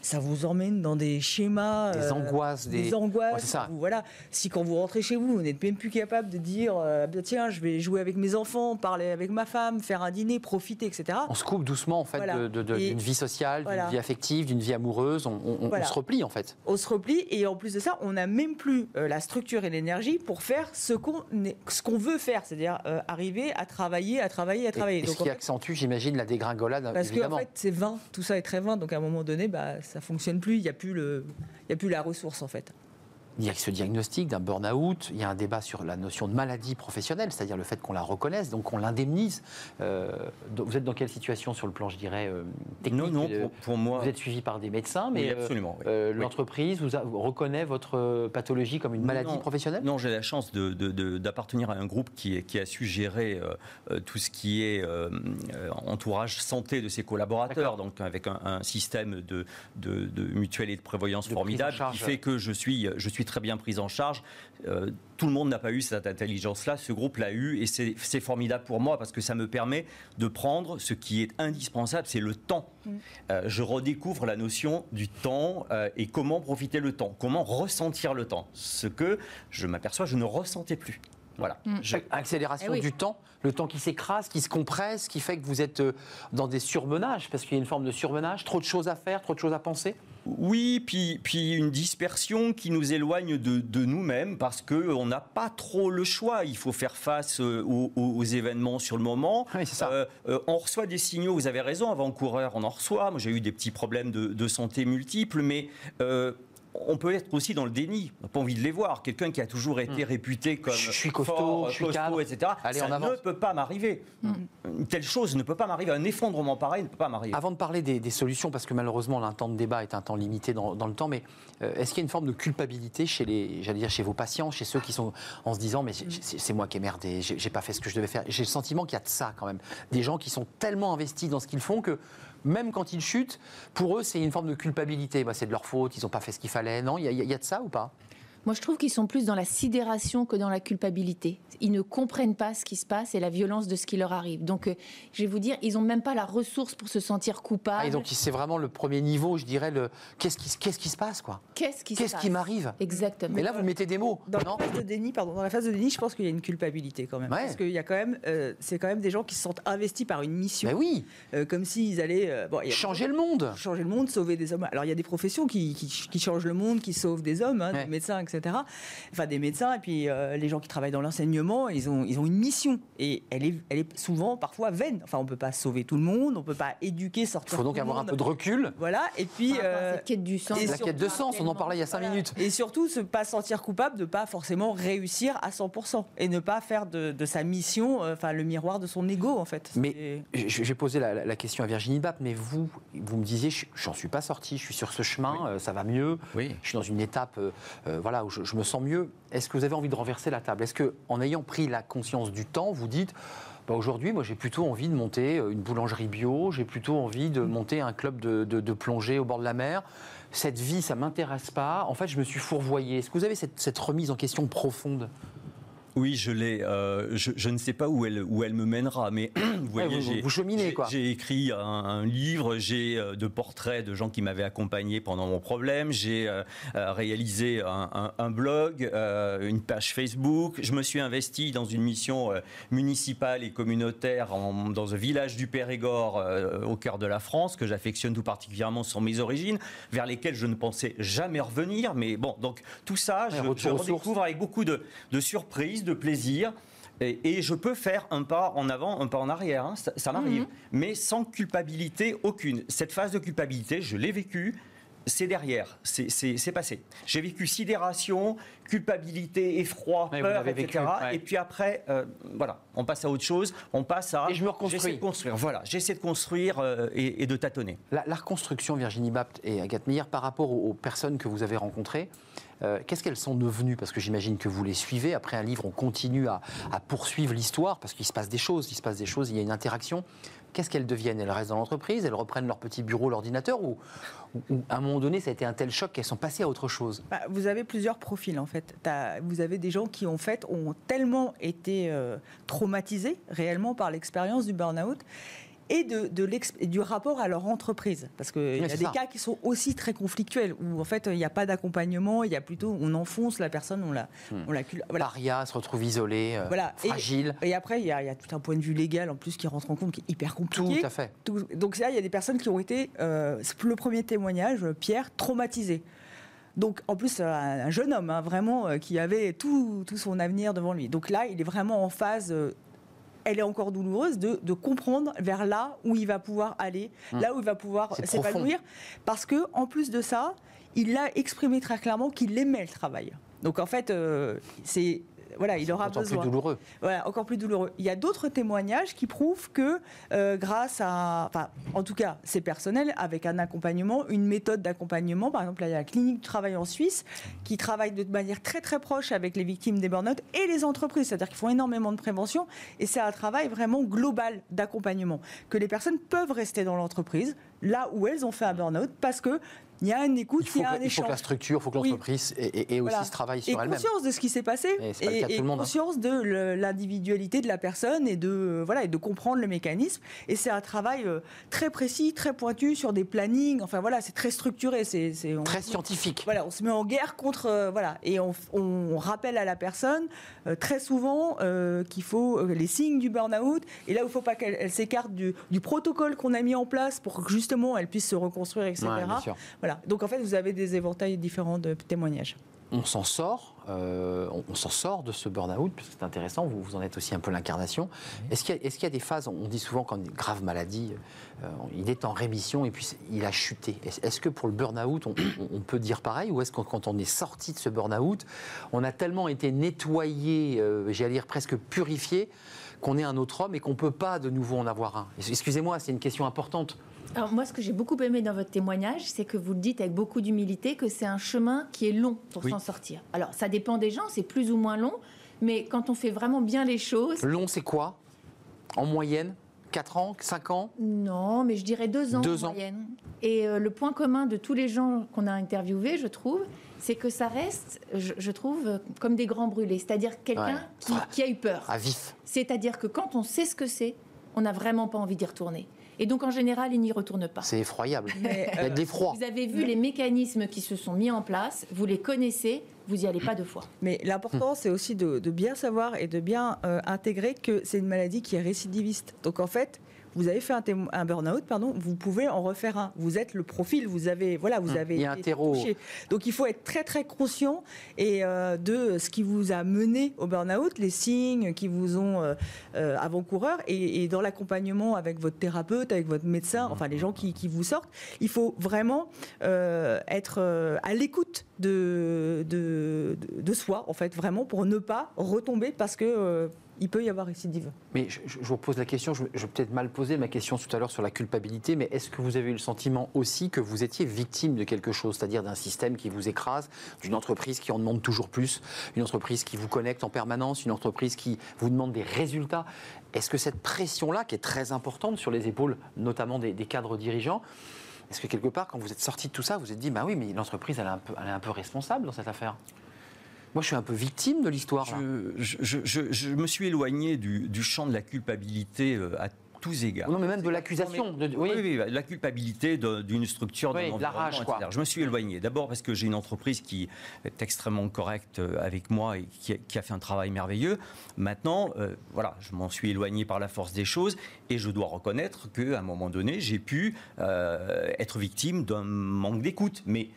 ça vous emmène dans des schémas, Des euh, angoisses, des- des angoisses. Ouais, c'est ça. Vous- voilà. Si quand vous rentrez chez vous, vous n'êtes même plus capable de dire, euh, Bah, tiens, je vais jouer avec mes enfants, parler avec ma femme, faire un dîner, profiter, etc. On se coupe doucement en fait Voilà. d'une vie sociale, Voilà. d'une vie affective, d'une vie amoureuse. On, on- on Voilà. se replie en fait. On se replie et en plus de ça, on n'a même plus euh, la structure et l'énergie pour faire ce qu'on veut faire, c'est-à-dire euh, arriver à travailler, à travailler, à travailler. et ce Donc, en qui fait, accentue, j'imagine, la dégringolade parce évidemment. en fait, c'est vain, tout ça est très vain, donc à un moment donné, bah, ça fonctionne plus, il n'y a, a plus la ressource en fait. Il y a ce diagnostic d'un burn-out, il y a un débat sur la notion de maladie professionnelle, c'est-à-dire le fait qu'on la reconnaisse, donc qu'on l'indemnise. Euh, vous êtes dans quelle situation sur le plan, je dirais, euh, technique? Non, non, euh, pour, pour moi. Vous êtes suivi par des médecins, mais Oui, euh, absolument. oui. Oui. l'entreprise vous, a- vous reconnaît votre pathologie comme une maladie Non. professionnelle? Non, j'ai la chance de- de- de- d'appartenir à un groupe qui, a su gérer tout ce qui est entourage santé de ses collaborateurs, donc avec un, un système de, de, de mutuelle et de prévoyance formidable qui fait que je suis, je suis très bien pris en charge. Euh, tout le monde n'a pas eu cette intelligence-là, ce groupe l'a eu et c'est formidable pour moi parce que ça me permet de prendre ce qui est indispensable, c'est le temps. Euh, je redécouvre la notion du temps euh, et comment profiter le temps, comment ressentir le temps, ce que je m'aperçois je ne ressentais plus. Voilà. Je- Accélération Eh oui. du temps, le temps qui s'écrase, qui se compresse, qui fait que vous êtes dans des surmenages, parce qu'il y a une forme de surmenage, trop de choses à faire, trop de choses à penser. Oui, puis, puis une dispersion qui nous éloigne de, de nous-mêmes parce qu'on n'a pas trop le choix. Il faut faire face euh, aux, aux- aux événements sur le moment. Oui, ça. Euh, euh, on reçoit des signaux, vous avez raison, avant-coureur, on en reçoit. Moi, j'ai eu des petits problèmes de, de santé multiples, mais. euh, on peut être aussi dans le déni. On n'a pas envie de les voir. Quelqu'un qui a toujours été réputé comme Je suis costaud, fort, je suis costaud, etc. Allez, ça ne peut pas m'arriver. Une telle chose ne peut pas m'arriver. Un effondrement pareil ne peut pas m'arriver. Avant de parler des, des solutions, parce que malheureusement, un temps de débat est un temps limité dans, dans le temps, mais euh, est-ce qu'il y a une forme de culpabilité chez les, j'allais dire, chez vos patients, chez ceux qui sont en se disant, mais c'est- c'est moi qui ai merdé, j'ai j'ai pas fait ce que je devais faire. J'ai le sentiment qu'il y a de ça quand même. Des gens qui sont tellement investis dans ce qu'ils font que même quand ils chutent, pour eux, c'est une forme de culpabilité. Bah, c'est de leur faute, ils n'ont pas fait ce qu'il fallait. Non, il y, a- il y a de ça ou pas? Moi, je trouve qu'ils sont plus dans la sidération que dans la culpabilité. Ils ne comprennent pas ce qui se passe et la violence de ce qui leur arrive. Donc, euh, je vais vous dire, ils n'ont même pas la ressource pour se sentir coupables. Ah, et donc c'est vraiment le premier niveau, je dirais, le qu'est-ce qui, se- qu'est-ce qui se passe quoi? Qu'est-ce qui Qu'est-ce m'arrive? Exactement. Et là, vous mettez des mots. Dans non? la phase de déni, pardon, dans la phase de déni, je pense qu'il y a une culpabilité quand même, Ouais. parce qu'il y a quand même, euh, c'est quand même des gens qui se sentent investis par une mission, Mais oui, euh, comme s'ils allaient, euh, bon, il y a- changer le monde. changer le monde, sauver des hommes. Alors il y a des professions qui, qui, qui changent le monde, qui sauvent des hommes, hein, Ouais. des médecins, etc. Enfin des médecins et puis euh, les gens qui travaillent dans l'enseignement, ils ont, ils ont une mission et elle est, elle est souvent parfois vaine. Enfin on peut pas sauver tout le monde, on peut pas éduquer, Il sortir. faut donc tout avoir un peu de recul. Voilà et puis. Euh, cette quête du sens. et La surtout, quête de sens, on en parlait il y a cinq voilà. minutes. Et surtout, ne pas se sentir coupable de pas forcément réussir à 100% et ne pas faire de, de sa mission, euh, enfin le miroir de son ego en fait. Mais j'ai posé la, la question à Virginie Bap, mais vous, vous me disiez, je j'en suis pas sorti, je suis sur ce chemin, euh, ça va mieux, Oui. je suis dans une étape euh, voilà, je, me sens mieux. Est-ce que vous avez envie de renverser la table? Est-ce que, en ayant pris la conscience du temps, vous dites, bah, aujourd'hui, moi j'ai plutôt envie de monter euh, une boulangerie bio, j'ai plutôt envie de monter un club de, plongée au bord de la mer. Cette vie, ça m'intéresse pas. En fait, je me suis fourvoyé. Est-ce que vous avez cette remise en question profonde? Oui, je l'ai. euh, je, je ne sais pas où elle, où elle me mènera, mais vous voyez, vous- j'ai- vous cheminez, quoi. J'ai écrit un, un livre, j'ai euh, de portraits de gens qui m'avaient accompagné pendant mon problème, j'ai euh, euh, réalisé un, un- un blog, une page Facebook, je me suis investi dans une mission municipale et communautaire en- dans un village du Périgord au cœur de la France, que j'affectionne tout particulièrement sur mes origines, vers lesquelles je ne pensais jamais revenir. Mais bon, donc tout ça, je, je sources. redécouvre avec beaucoup de, de surprises, de plaisir. Et, et je peux faire un pas en avant, un pas en arrière, hein, ça, ça m'arrive, mais sans culpabilité aucune. Cette phase de culpabilité, je l'ai vécue, c'est derrière, c'est- passé. J'ai vécu sidération, culpabilité, effroi, Ouais, peur, etc. vécu, ouais. Et puis après, euh, voilà, on passe à autre chose, on passe à... Et je me reconstruis. J'essaie de construire, voilà, j'essaie de construire euh, et, et de tâtonner. La, la reconstruction, Virginie Bapt et Agathe Meyer, par rapport aux, aux personnes que vous avez rencontrées, euh, qu'est-ce qu'elles sont devenues? Parce que j'imagine que vous les suivez. Après un livre, on continue à, poursuivre l'histoire parce qu'il se passe des choses, il se passe des choses, il y a une interaction. Qu'est-ce qu'elles deviennent? Elles restent dans l'entreprise, elles reprennent leur petit bureau, l'ordinateur ou, à un moment donné, ça a été un tel choc qu'elles sont passées à autre chose? Bah, vous avez plusieurs profils en fait. Vous avez des gens qui en fait ont tellement été euh, traumatisés réellement par l'expérience du burn-out et, de, de et du rapport à leur entreprise. Parce qu'il y a des ça. cas qui sont aussi très conflictuels où en fait il n'y a pas d'accompagnement, il y a plutôt on enfonce la personne, on la, on la voilà. Paria se retrouve isolée, euh, Voilà. Et- fragile. Et après, il y, a, il y a tout un point de vue légal en plus qui rentre en compte, qui est hyper Tout compliqué. à fait. Tout- donc là, il y a des personnes qui ont été, euh, le premier témoignage, euh, Pierre, traumatisé. Donc en plus, euh, un, un jeune homme, hein, vraiment, qui avait tout, tout son avenir devant lui. Donc là, il est vraiment en phase, elle est encore douloureuse, de, de comprendre vers là où il va pouvoir aller, là où il va pouvoir s'épanouir. Parce que en plus de ça, il a exprimé très clairement qu'il aimait le travail. Donc en fait, euh, c'est... Voilà, il aura D'autant plus besoin. douloureux. Voilà, encore plus douloureux. Il y a d'autres témoignages qui prouvent que euh, grâce à, enfin, en tout cas, c'est personnel, avec un accompagnement, une méthode d'accompagnement, par exemple, là, il y a la clinique du travail en Suisse, qui travaille de manière très très proche avec les victimes des burn-out et les entreprises, c'est-à-dire qu'ils font énormément de prévention, et c'est un travail vraiment global d'accompagnement, que les personnes peuvent rester dans l'entreprise, là où elles ont fait un burn-out, parce que il y a une écoute, Il y a un il faut que échange. la structure, il faut que Oui. l'entreprise ait, ait- ait aussi Voilà. ce travail Et sur elle-même. conscience de ce qui s'est passé Et pas et, hein. conscience de l'individualité de la personne et de euh, voilà et de comprendre le mécanisme et c'est un travail euh, très précis très pointu sur des plannings enfin voilà c'est très structuré c'est Très scientifique. voilà, on se met en guerre contre euh, voilà et on, on rappelle à la personne euh, très souvent euh, qu'il faut euh, les signes du burn-out et là où il faut pas qu'elle elle s'écarte du, du protocole qu'on a mis en place pour que justement elle puisse se reconstruire etc. Ouais. Voilà donc en fait vous avez des éventails différents de témoignages. on s'en sort, euh, on, on s'en sort de ce burn-out, parce que c'est intéressant, vous, vous en êtes aussi un peu l'incarnation. Est-ce qu'il y, a- y des phases, on dit souvent quand une grave maladie, euh, il est en rémission et puis il a chuté. Est-ce, que pour le burn-out, on peut dire pareil, ou est-ce que quand on est sorti de ce burn-out, on a tellement été nettoyé, euh, j'allais dire presque purifié, qu'on est un autre homme et qu'on ne peut pas de nouveau en avoir un? Excusez-moi, c'est une question importante. Alors moi, ce que j'ai beaucoup aimé dans votre témoignage, c'est que vous le dites avec beaucoup d'humilité que c'est un chemin qui est long pour Oui. s'en sortir. Alors ça dépend des gens, c'est plus ou moins long, mais quand on fait vraiment bien les choses, Long, c'est quoi? En moyenne 4 ans 5 ans? Non, mais je dirais deux ans Deux en ans. moyenne. Et euh, le point commun de tous les gens qu'on a interviewés, je trouve, c'est que ça reste, je, je trouve, euh, comme des grands brûlés, c'est-à-dire quelqu'un Ouais. qui, qui a eu peur. À vif. C'est-à-dire que quand on sait ce que c'est, on n'a vraiment pas envie d'y retourner. Et donc en général, il n'y retourne pas. C'est effroyable. Mais, Il y a euh, de l'effroi. Vous avez vu les mécanismes qui se sont mis en place, vous les connaissez, vous n'y allez pas deux fois. Mais Hmm. l'important, c'est aussi de, de bien savoir et de bien euh, intégrer que c'est une maladie qui est récidiviste. Donc en fait, vous avez fait un, un burn-out, pardon, vous pouvez en refaire un. Vous êtes le profil, vous avez, voilà, vous Hum, avez il y a un été terreau. touché. Donc il faut être très très conscient et euh, de ce qui vous a mené au burn-out, les signes qui vous ont euh, euh, avant-coureur et, et dans l'accompagnement avec votre thérapeute, avec votre médecin, enfin les gens qui, qui vous sortent, il faut vraiment être à l'écoute de, de, soi, en fait, vraiment pour ne pas retomber parce que il peut y avoir récidive. Mais je, vous pose la question, je, vais peut-être mal poser ma question tout à l'heure sur la culpabilité, mais est-ce que vous avez eu le sentiment aussi que vous étiez victime de quelque chose, c'est-à-dire d'un système qui vous écrase, d'une entreprise qui en demande toujours plus, une entreprise qui vous connecte en permanence, une entreprise qui vous demande des résultats? Est-ce que cette pression-là, qui est très importante sur les épaules, notamment des, cadres dirigeants, est-ce que quelque part, quand vous êtes sorti de tout ça, vous vous êtes dit, bah oui, mais l'entreprise, elle est un peu responsable dans cette affaire? Moi, je suis un peu victime de l'histoire. Je, je- je- je me suis éloigné du, du champ de la culpabilité euh, à tous égards. Non, mais même de l'accusation. de- Oui, oui. la culpabilité d'une structure, Oui, d'un de la rage, quoi. Je me suis éloigné. D'abord parce que j'ai une entreprise qui est extrêmement correcte euh, avec moi et qui a, qui a fait un travail merveilleux. Maintenant, euh, voilà, je m'en suis éloigné par la force des choses et je dois reconnaître qu'à un moment donné, j'ai pu euh, être victime d'un manque d'écoute. Mais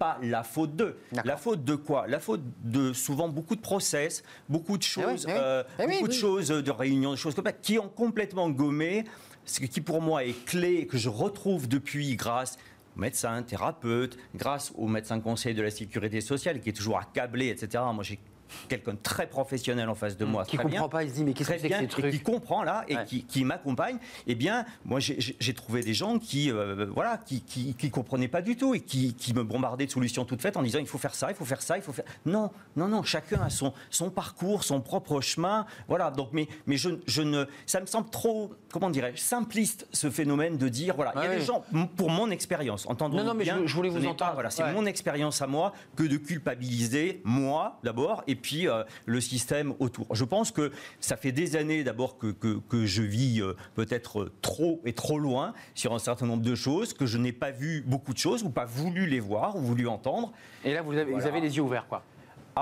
pas la faute d'eux. La faute de quoi? La faute de souvent beaucoup de process, beaucoup de Eh choses, eh oui. euh, Eh oui, beaucoup de choses, de réunions, de choses comme ça, qui ont complètement gommé ce qui pour moi est clé et que je retrouve depuis grâce aux médecins, thérapeutes, grâce au médecin conseil de la sécurité sociale qui est toujours accablé, etc. Moi, j'ai quelqu'un de très professionnel en face de moi. Qui très comprend bien pas, il se dit, mais qu'est-ce que très c'est que bien ces et qui comprend là et Ouais. qui, qui m'accompagne, eh bien, moi j'ai- trouvé des gens qui, euh, voilà, qui, qui, qui comprenaient pas du tout et qui, qui me bombardaient de solutions toutes faites en disant il faut faire ça, il faut faire ça, il faut faire. Non, non, non, chacun a son, son parcours, son propre chemin, voilà. Donc, mais, mais je, je ne, ça me semble trop, comment dirais-je, simpliste ce phénomène de dire voilà, il y a des gens pour mon expérience, entendons Non, non, mais bien, je- je voulais vous entendre. pas- voilà, c'est Ouais. mon expérience à moi que de culpabiliser moi d'abord et puis euh, le système autour. Je pense que ça fait des années d'abord que, que, que je vis euh, peut-être trop et trop loin sur un certain nombre de choses, que je n'ai pas vu beaucoup de choses ou pas voulu les voir ou voulu entendre. Et là, vous avez, vous avez les yeux ouverts, quoi.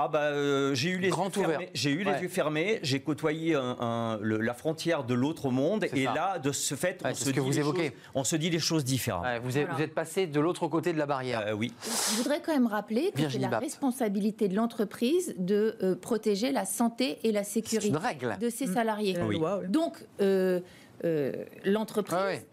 Ah bah euh, j'ai eu les Grand yeux fermés. J'ai eu les Ouais. yeux fermés. J'ai côtoyé un- un- le- la frontière de l'autre monde et ça. là de ce fait Ouais, on se ce que dit vous les évoquez. choses- on se dit les choses différemment. Ouais, vous, êtes, Voilà. vous êtes passé de l'autre côté de la barrière. Euh, oui. Je voudrais quand même rappeler que c'est la Bapt. responsabilité de l'entreprise de euh, protéger la santé et la sécurité une règle. de ses salariés. Oui. Donc, euh, euh, l'entreprise.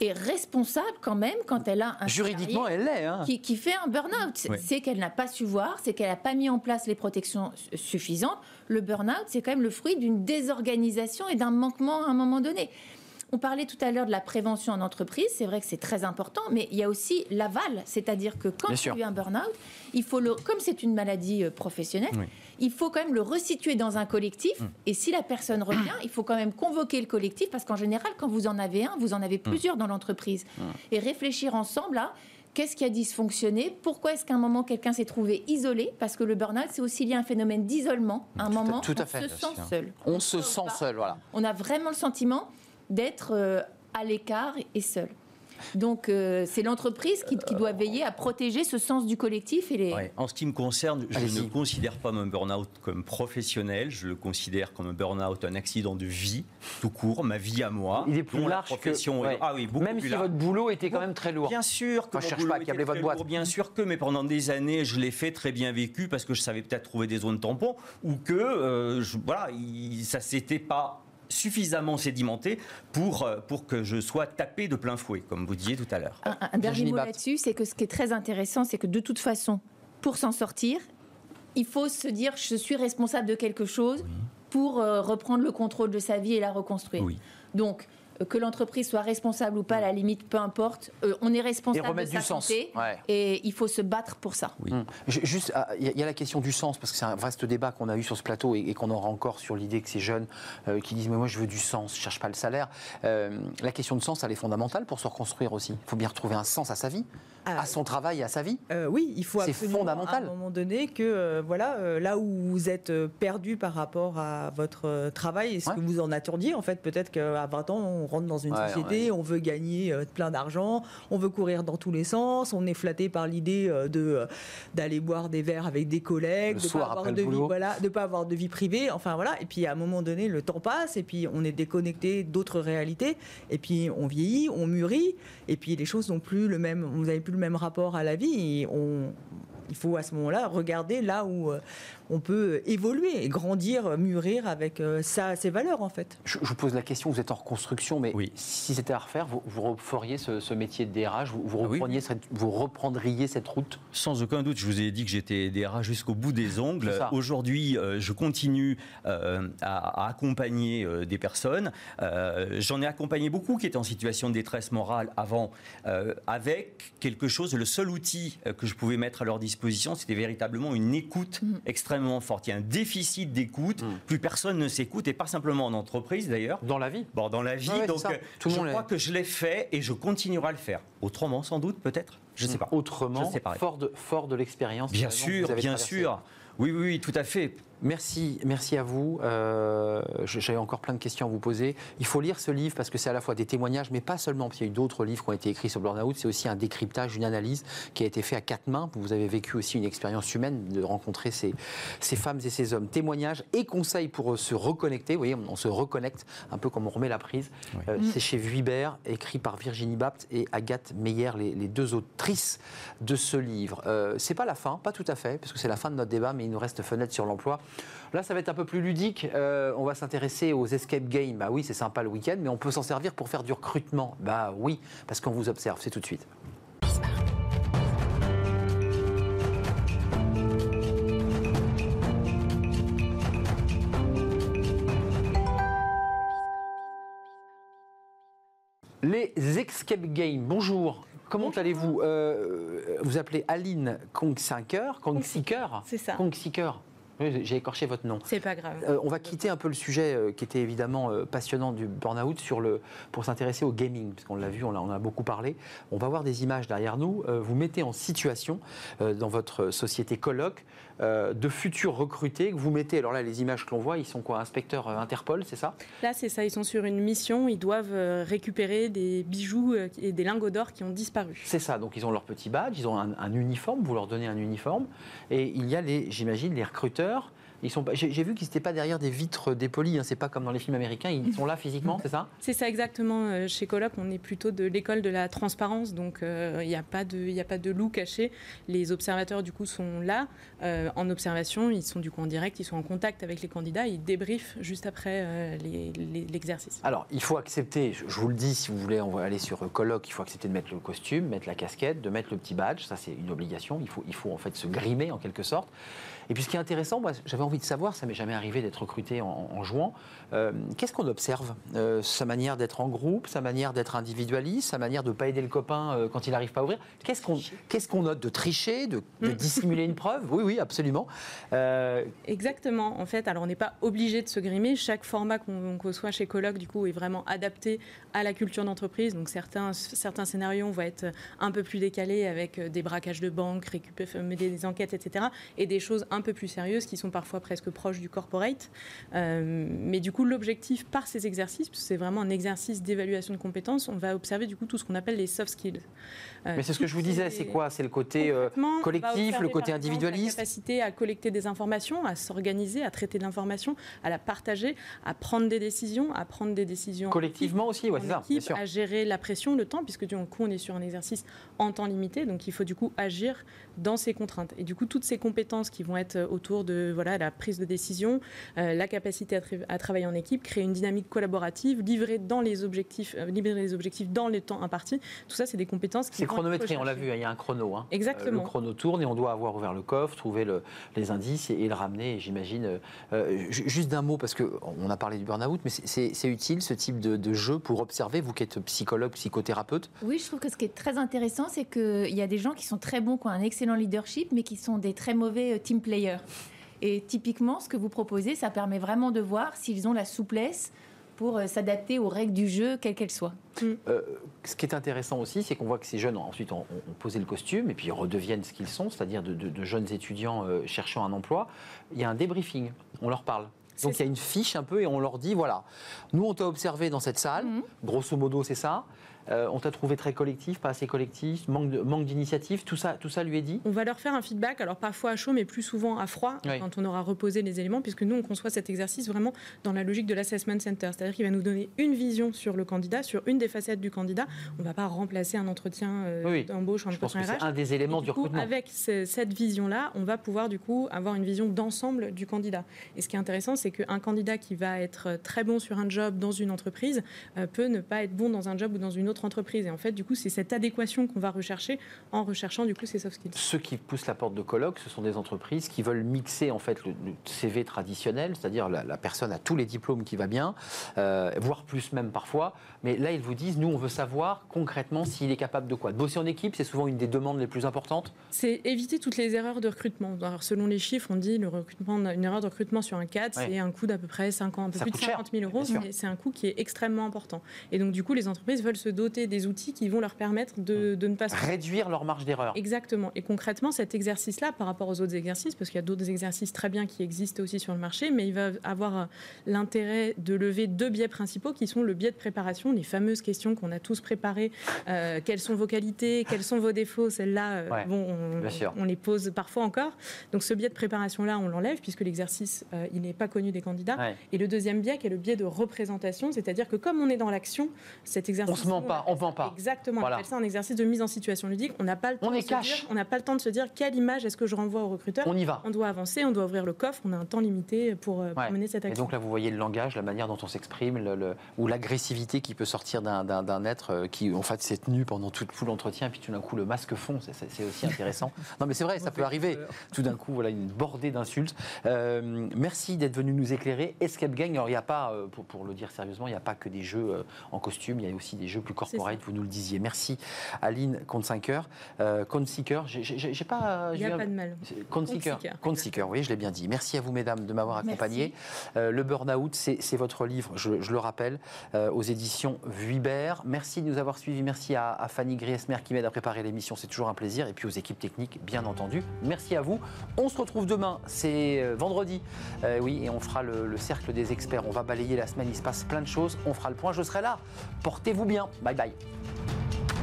Est responsable quand même quand elle a un Juridiquement, elle l'est. Hein. qui, qui fait un burn-out. C'est- Oui. C'est qu'elle n'a pas su voir, c'est qu'elle n'a pas mis en place les protections su- suffisantes. Le burn-out, c'est quand même le fruit d'une désorganisation et d'un manquement à un moment donné. On parlait tout à l'heure de la prévention en entreprise, c'est vrai que c'est très important, mais il y a aussi l'aval, c'est-à-dire que quand il y a eu un burn-out, il faut le, comme c'est une maladie euh, professionnelle, Oui. il faut quand même le resituer dans un collectif. Hum. Et si la personne revient, il faut quand même convoquer le collectif, parce qu'en général, quand vous en avez un, vous en Hum. avez plusieurs dans l'entreprise. Et réfléchir ensemble à qu'est-ce qui a dysfonctionné, pourquoi est-ce qu'à un moment quelqu'un s'est trouvé isolé, parce que le burn-out, c'est aussi lié à un phénomène d'isolement. Un Tout à- moment, tout à on fait, se sent seul. On se sent pas. seul, voilà. On a vraiment le sentiment d'être euh, à l'écart et seul. Donc euh, c'est l'entreprise qui, qui doit veiller à protéger ce sens du collectif et les. Ouais. En ce qui me concerne, je Allez-y. ne considère pas mon burn-out comme professionnel, je le considère comme un burn-out, un accident de vie, tout court, ma vie à moi. Il est plus large profession que. est- ouais. Ah oui, beaucoup Même plus si large. votre boulot était quand même très lourd. Bien sûr que Enfin, je mon cherche boulot pas à câbler votre boîte. lourd, Bien sûr que, mais pendant des années, je l'ai fait très bien vécu parce que je savais peut-être trouver des zones tampons ou que euh, je- voilà, il- ça s'était pas suffisamment sédimenté pour, euh, pour que je sois tapé de plein fouet, comme vous disiez tout à l'heure. Un, un dernier mot là-dessus, c'est que ce qui est très intéressant, c'est que de toute façon, pour s'en sortir, il faut se dire je suis responsable de quelque chose pour euh, reprendre le contrôle de sa vie et la reconstruire. Oui. Donc, que l'entreprise soit responsable ou pas, à la limite, peu importe, euh, on est responsable Et remettre de sa du sens. santé Ouais. et il faut se battre pour ça. Hum. Ju- Juste, ah, il y, a- il y a la question du sens, parce que c'est un vaste débat qu'on a eu sur ce plateau et, et qu'on aura encore sur l'idée que ces jeunes euh, qui disent Mais moi, je veux du sens, je cherche pas le salaire. Euh, la question de sens, elle est fondamentale pour se reconstruire aussi. Il faut bien retrouver un sens à sa vie, Ah, à son travail et à sa vie. Euh, oui, il faut C'est absolument fondamental. à un moment donné que euh, voilà, euh, là où vous êtes perdu par rapport à votre travail et ce Ouais. que vous en attendiez, en fait, peut-être qu'à 20 ans, on rentre dans une Ouais, société, on veut gagner euh, plein d'argent, on veut courir dans tous les sens, on est flatté par l'idée euh, de euh, d'aller boire des verres avec des collègues, Le de soir pas avoir de vie, boulot. voilà, de pas avoir de vie privée, enfin voilà. Et puis à un moment donné, le temps passe et puis on est déconnecté d'autres réalités. Et puis on vieillit, on mûrit, et puis les choses n'ont plus le même, vous n'avez plus le même rapport à la vie. Et on, il faut à ce moment-là regarder là où on peut évoluer et grandir, mûrir avec euh, sa- ses valeurs en fait. Je, je vous pose la question, vous êtes en reconstruction, mais Oui. si c'était à refaire, vous, vous referiez ce, ce métier de DRH, vous, vous, Ah oui. repreniez cette- vous reprendriez cette route? Sans aucun doute, je vous ai dit que j'étais DRH jusqu'au bout des ongles. Ça. Aujourd'hui, euh, je continue euh, à, à accompagner euh, des personnes. Euh, J'en ai accompagné beaucoup qui étaient en situation de détresse morale avant, euh, avec quelque chose. Le seul outil que je pouvais mettre à leur disposition, c'était véritablement une écoute extrêmement forte. Il y a un déficit d'écoute. Plus personne ne s'écoute, et pas simplement en entreprise d'ailleurs. dans la vie Bon, dans la vie, ouais, donc euh, Tout je crois que je l'ai fait et je continuerai à le faire. Autrement, sans doute, peut-être. Je ne sais pas. Autrement, sais pas. fort de, fort de l'expérience. Bien sûr, bien sûr. Oui, oui, oui, tout à fait. Merci, merci à vous. Euh, J'avais encore plein de questions à vous poser. Il faut lire ce livre parce que c'est à la fois des témoignages, mais pas seulement. Parce qu'il y a eu d'autres livres qui ont été écrits sur le burn-out. C'est aussi un décryptage, une analyse qui a été fait à quatre mains. Vous avez vécu aussi une expérience humaine de rencontrer ces, ces femmes et ces hommes. Témoignages et conseils pour se reconnecter. Vous voyez, on, on se reconnecte un peu comme on remet la prise. Euh, c'est chez Vuibert, écrit par Virginie Bapt et Agathe Meyer, les, les deux autrices de ce livre. Euh, c'est pas la fin, pas tout à fait, parce que c'est la fin de notre débat, mais il nous reste fenêtre sur l'emploi. Là, ça va être un peu plus ludique. Euh, on va s'intéresser aux escape games. Bah oui, c'est sympa le week-end, mais on peut s'en servir pour faire du recrutement. Bah oui, parce qu'on vous observe. C'est tout de suite. Les escape games. Bonjour. Comment allez-vous? Euh, Vous appelez Aline Kongsinker Kongsiker C'est ça. Kongsiker. Oui, J'ai écorché votre nom. C'est pas grave. Euh, on va quitter un peu le sujet euh, qui était évidemment euh, passionnant du burn-out sur le, pour s'intéresser au gaming, parce qu'on l'a vu, on, en a beaucoup parlé. On va voir des images derrière nous. Vous mettez en situation, dans votre société colloque, euh, de futurs recrutés que vous mettez. Alors là, les images que l'on voit, ils sont quoi Inspecteurs euh, Interpol, c'est ça? Là, c'est ça. Ils sont sur une mission. Ils doivent euh, récupérer des bijoux et des lingots d'or qui ont disparu. C'est ça, donc ils ont leur petit badge, ils ont un, un uniforme, vous leur donnez un uniforme, et il y a j'imagine, les recruteurs. Ils sont, j'ai, vu qu'ils n'étaient pas derrière des vitres dépolies, hein, c'est pas comme dans les films américains, ils sont là physiquement, c'est ça? C'est ça exactement. Euh, Chez Colloque, on est plutôt de l'école de la transparence, donc euh, il n'y a pas de, il a pas de loup caché. Les observateurs du coup sont là euh, en observation. Ils sont du coup en direct. Ils sont en contact avec les candidats. Ils débriefent juste après euh, l'exercice. Alors, il faut accepter, je je vous le dis, si vous voulez, on va aller sur euh, colloque, il faut accepter de mettre le costume, mettre la casquette, de mettre le petit badge, ça c'est une obligation, il faut, il faut en fait se grimer en quelque sorte. Et puis ce qui est intéressant, j'avais envie de savoir, ça m'est jamais arrivé d'être recruté en, en jouant, euh, qu'est-ce qu'on observe Euh, Sa manière d'être en groupe, sa manière d'être individualiste, sa manière de ne pas aider le copain euh, quand il n'arrive pas à ouvrir? Qu'est-ce qu'on qu'est-ce qu'on note De tricher, de, de dissimuler une preuve? Oui, oui, absolument. Exactement. En fait, alors on n'est pas obligé de se grimer. Chaque format qu'on qu'on reçoit chez Colloque, du coup, est vraiment adapté à la culture d'entreprise. Donc certains, certains scénarios vont être un peu plus décalés avec des braquages de banques, récupérer des enquêtes, etc. Et des choses un peu plus sérieuses, qui sont parfois presque proches du corporate. Mais du coup, l'objectif par ces exercices, c'est vraiment un exercice d'évaluation de compétences, on va observer du coup tout ce qu'on appelle les soft skills. Euh, mais c'est ce que je vous disais, c'est quoi? C'est le côté euh, collectif, le côté individualiste La capacité à collecter des informations, à s'organiser, à traiter de l'information, à la partager, à prendre des décisions, à prendre des décisions. Collectivement aussi, ouais, c'est ça. À gérer la pression, le temps, puisque du coup, on est sur un exercice en temps limité, donc il faut du coup agir dans ces contraintes. Et du coup, toutes ces compétences qui vont être autour de voilà, la prise de décision, euh, la capacité à, travailler en équipe, créer une dynamique collaborative, livrer, dans les objectifs, euh, livrer les objectifs dans les temps impartis, tout ça, c'est des compétences qui C'est chronométré, on l'a vu, il y a un chrono. Hein. Exactement. Euh, le chrono tourne et on doit avoir ouvert le coffre, trouver le, les indices et, le ramener, j'imagine. juste d'un mot, parce qu'on a parlé du burn-out, mais c'est utile ce type de, de jeu pour observer, vous qui êtes psychologue, psychothérapeute? Oui, je trouve que ce qui est très intéressant, c'est qu'il y a des gens qui sont très bons, qui ont un excellent leadership, mais qui sont des très mauvais euh, team players. Et typiquement, ce que vous proposez, ça permet vraiment de voir s'ils ont la souplesse pour euh, s'adapter aux règles du jeu, quelles qu'elles soient. Mm. Euh, ce qui est intéressant aussi, c'est qu'on voit que ces jeunes, ensuite, ont, posé le costume et puis ils redeviennent ce qu'ils sont, c'est-à-dire de, jeunes étudiants cherchant un emploi. Il y a un débriefing, on leur parle. Donc il y a une fiche un peu et on leur dit voilà, nous on t'a observé dans cette salle, mm. grosso modo c'est ça. Euh, on t'a trouvé très collectif, pas assez collectif, manque d'initiative, tout ça, tout ça lui est dit? On va leur faire un feedback, alors parfois à chaud, mais plus souvent à froid, quand on aura reposé les éléments, puisque nous, on conçoit cet exercice vraiment dans la logique de l'assessment center. C'est-à-dire qu'il va nous donner une vision sur le candidat, sur une des facettes du candidat. On ne va pas remplacer un entretien euh, d'embauche, un entretien RH. C'est un des éléments du, recrutement. Avec cette vision-là, on va pouvoir du coup avoir une vision d'ensemble du candidat. Et ce qui est intéressant, c'est qu'un candidat qui va être très bon sur un job dans une entreprise euh, peut ne pas être bon dans un job ou dans une autre entreprise. Et en fait, du coup, c'est cette adéquation qu'on va rechercher en recherchant du coup ces soft skills. Ceux qui poussent la porte de colloque, ce sont des entreprises qui veulent mixer en fait le, CV traditionnel, c'est-à-dire la, personne a tous les diplômes qui va bien, euh, voire plus même parfois. Mais là, ils vous disent, nous, on veut savoir concrètement s'il est capable de quoi. De bosser en équipe, c'est souvent une des demandes les plus importantes. C'est éviter toutes les erreurs de recrutement. Alors, selon les chiffres, on dit le recrutement, une erreur de recrutement sur un cadre, c'est un coût d'à peu près 50, un peu plus de 50 000 euros, mais c'est un coût qui est extrêmement important. Et donc, du coup, les entreprises veulent se doter des outils qui vont leur permettre de, ne pas... Réduire leur marge d'erreur. Exactement. Et concrètement, cet exercice-là, par rapport aux autres exercices, parce qu'il y a d'autres exercices très bien qui existent aussi sur le marché, mais il va avoir euh, l'intérêt de lever deux biais principaux qui sont le biais de préparation, les fameuses questions qu'on a tous préparées. Euh, quelles sont vos qualités Quels sont vos défauts Celles-là, euh, bon, on, les pose parfois encore. Donc ce biais de préparation-là, on l'enlève puisque l'exercice, il n'est pas connu des candidats. Et le deuxième biais, qui est le biais de représentation, c'est-à-dire que comme on est dans l'action, cet exercice... On se ment pas, on vend pas. Exactement. On appelle ça un exercice de mise en situation ludique. On n'a pas le temps. On est cash. on n'a pas le temps de se dire quelle image est-ce que je renvoie au recruteur. On y va. On doit avancer, on doit ouvrir le coffre. On a un temps limité pour, euh, mener cette action. Et donc là, vous voyez le langage, la manière dont on s'exprime, le, ou l'agressivité qui peut sortir d'un être euh, qui, en fait, s'est tenu pendant tout, l'entretien, puis tout d'un coup le masque fond. C'est aussi intéressant. non, mais c'est vrai, ça peut arriver. Tout d'un coup, voilà une bordée d'insultes. Euh, merci d'être venu nous éclairer. Escape Gang, alors il n'y a pas, pour, pour, le dire sérieusement, il n'y a pas que des jeux en costume, il y a aussi des jeux plus corporate. Vous nous le disiez. Merci Aline Conseeker. Euh, j'ai pas. Il n'y a pas de mal. Conseeker. Conseeker, oui, je l'ai bien dit. Merci à vous, mesdames, de m'avoir accompagné. Euh, le Burnout, c'est votre livre, je, le rappelle, euh, aux éditions Vuibert. Merci de nous avoir suivis. Merci à, Fanny Griesmer qui m'aide à préparer l'émission. C'est toujours un plaisir. Et puis aux équipes techniques, bien entendu. Merci à vous. On se retrouve demain. C'est euh, vendredi. oui, et on fera le, le cercle des experts. On va balayer la semaine. Il se passe plein de choses. On fera le point. Je serai là. Portez-vous bien. Bye bye.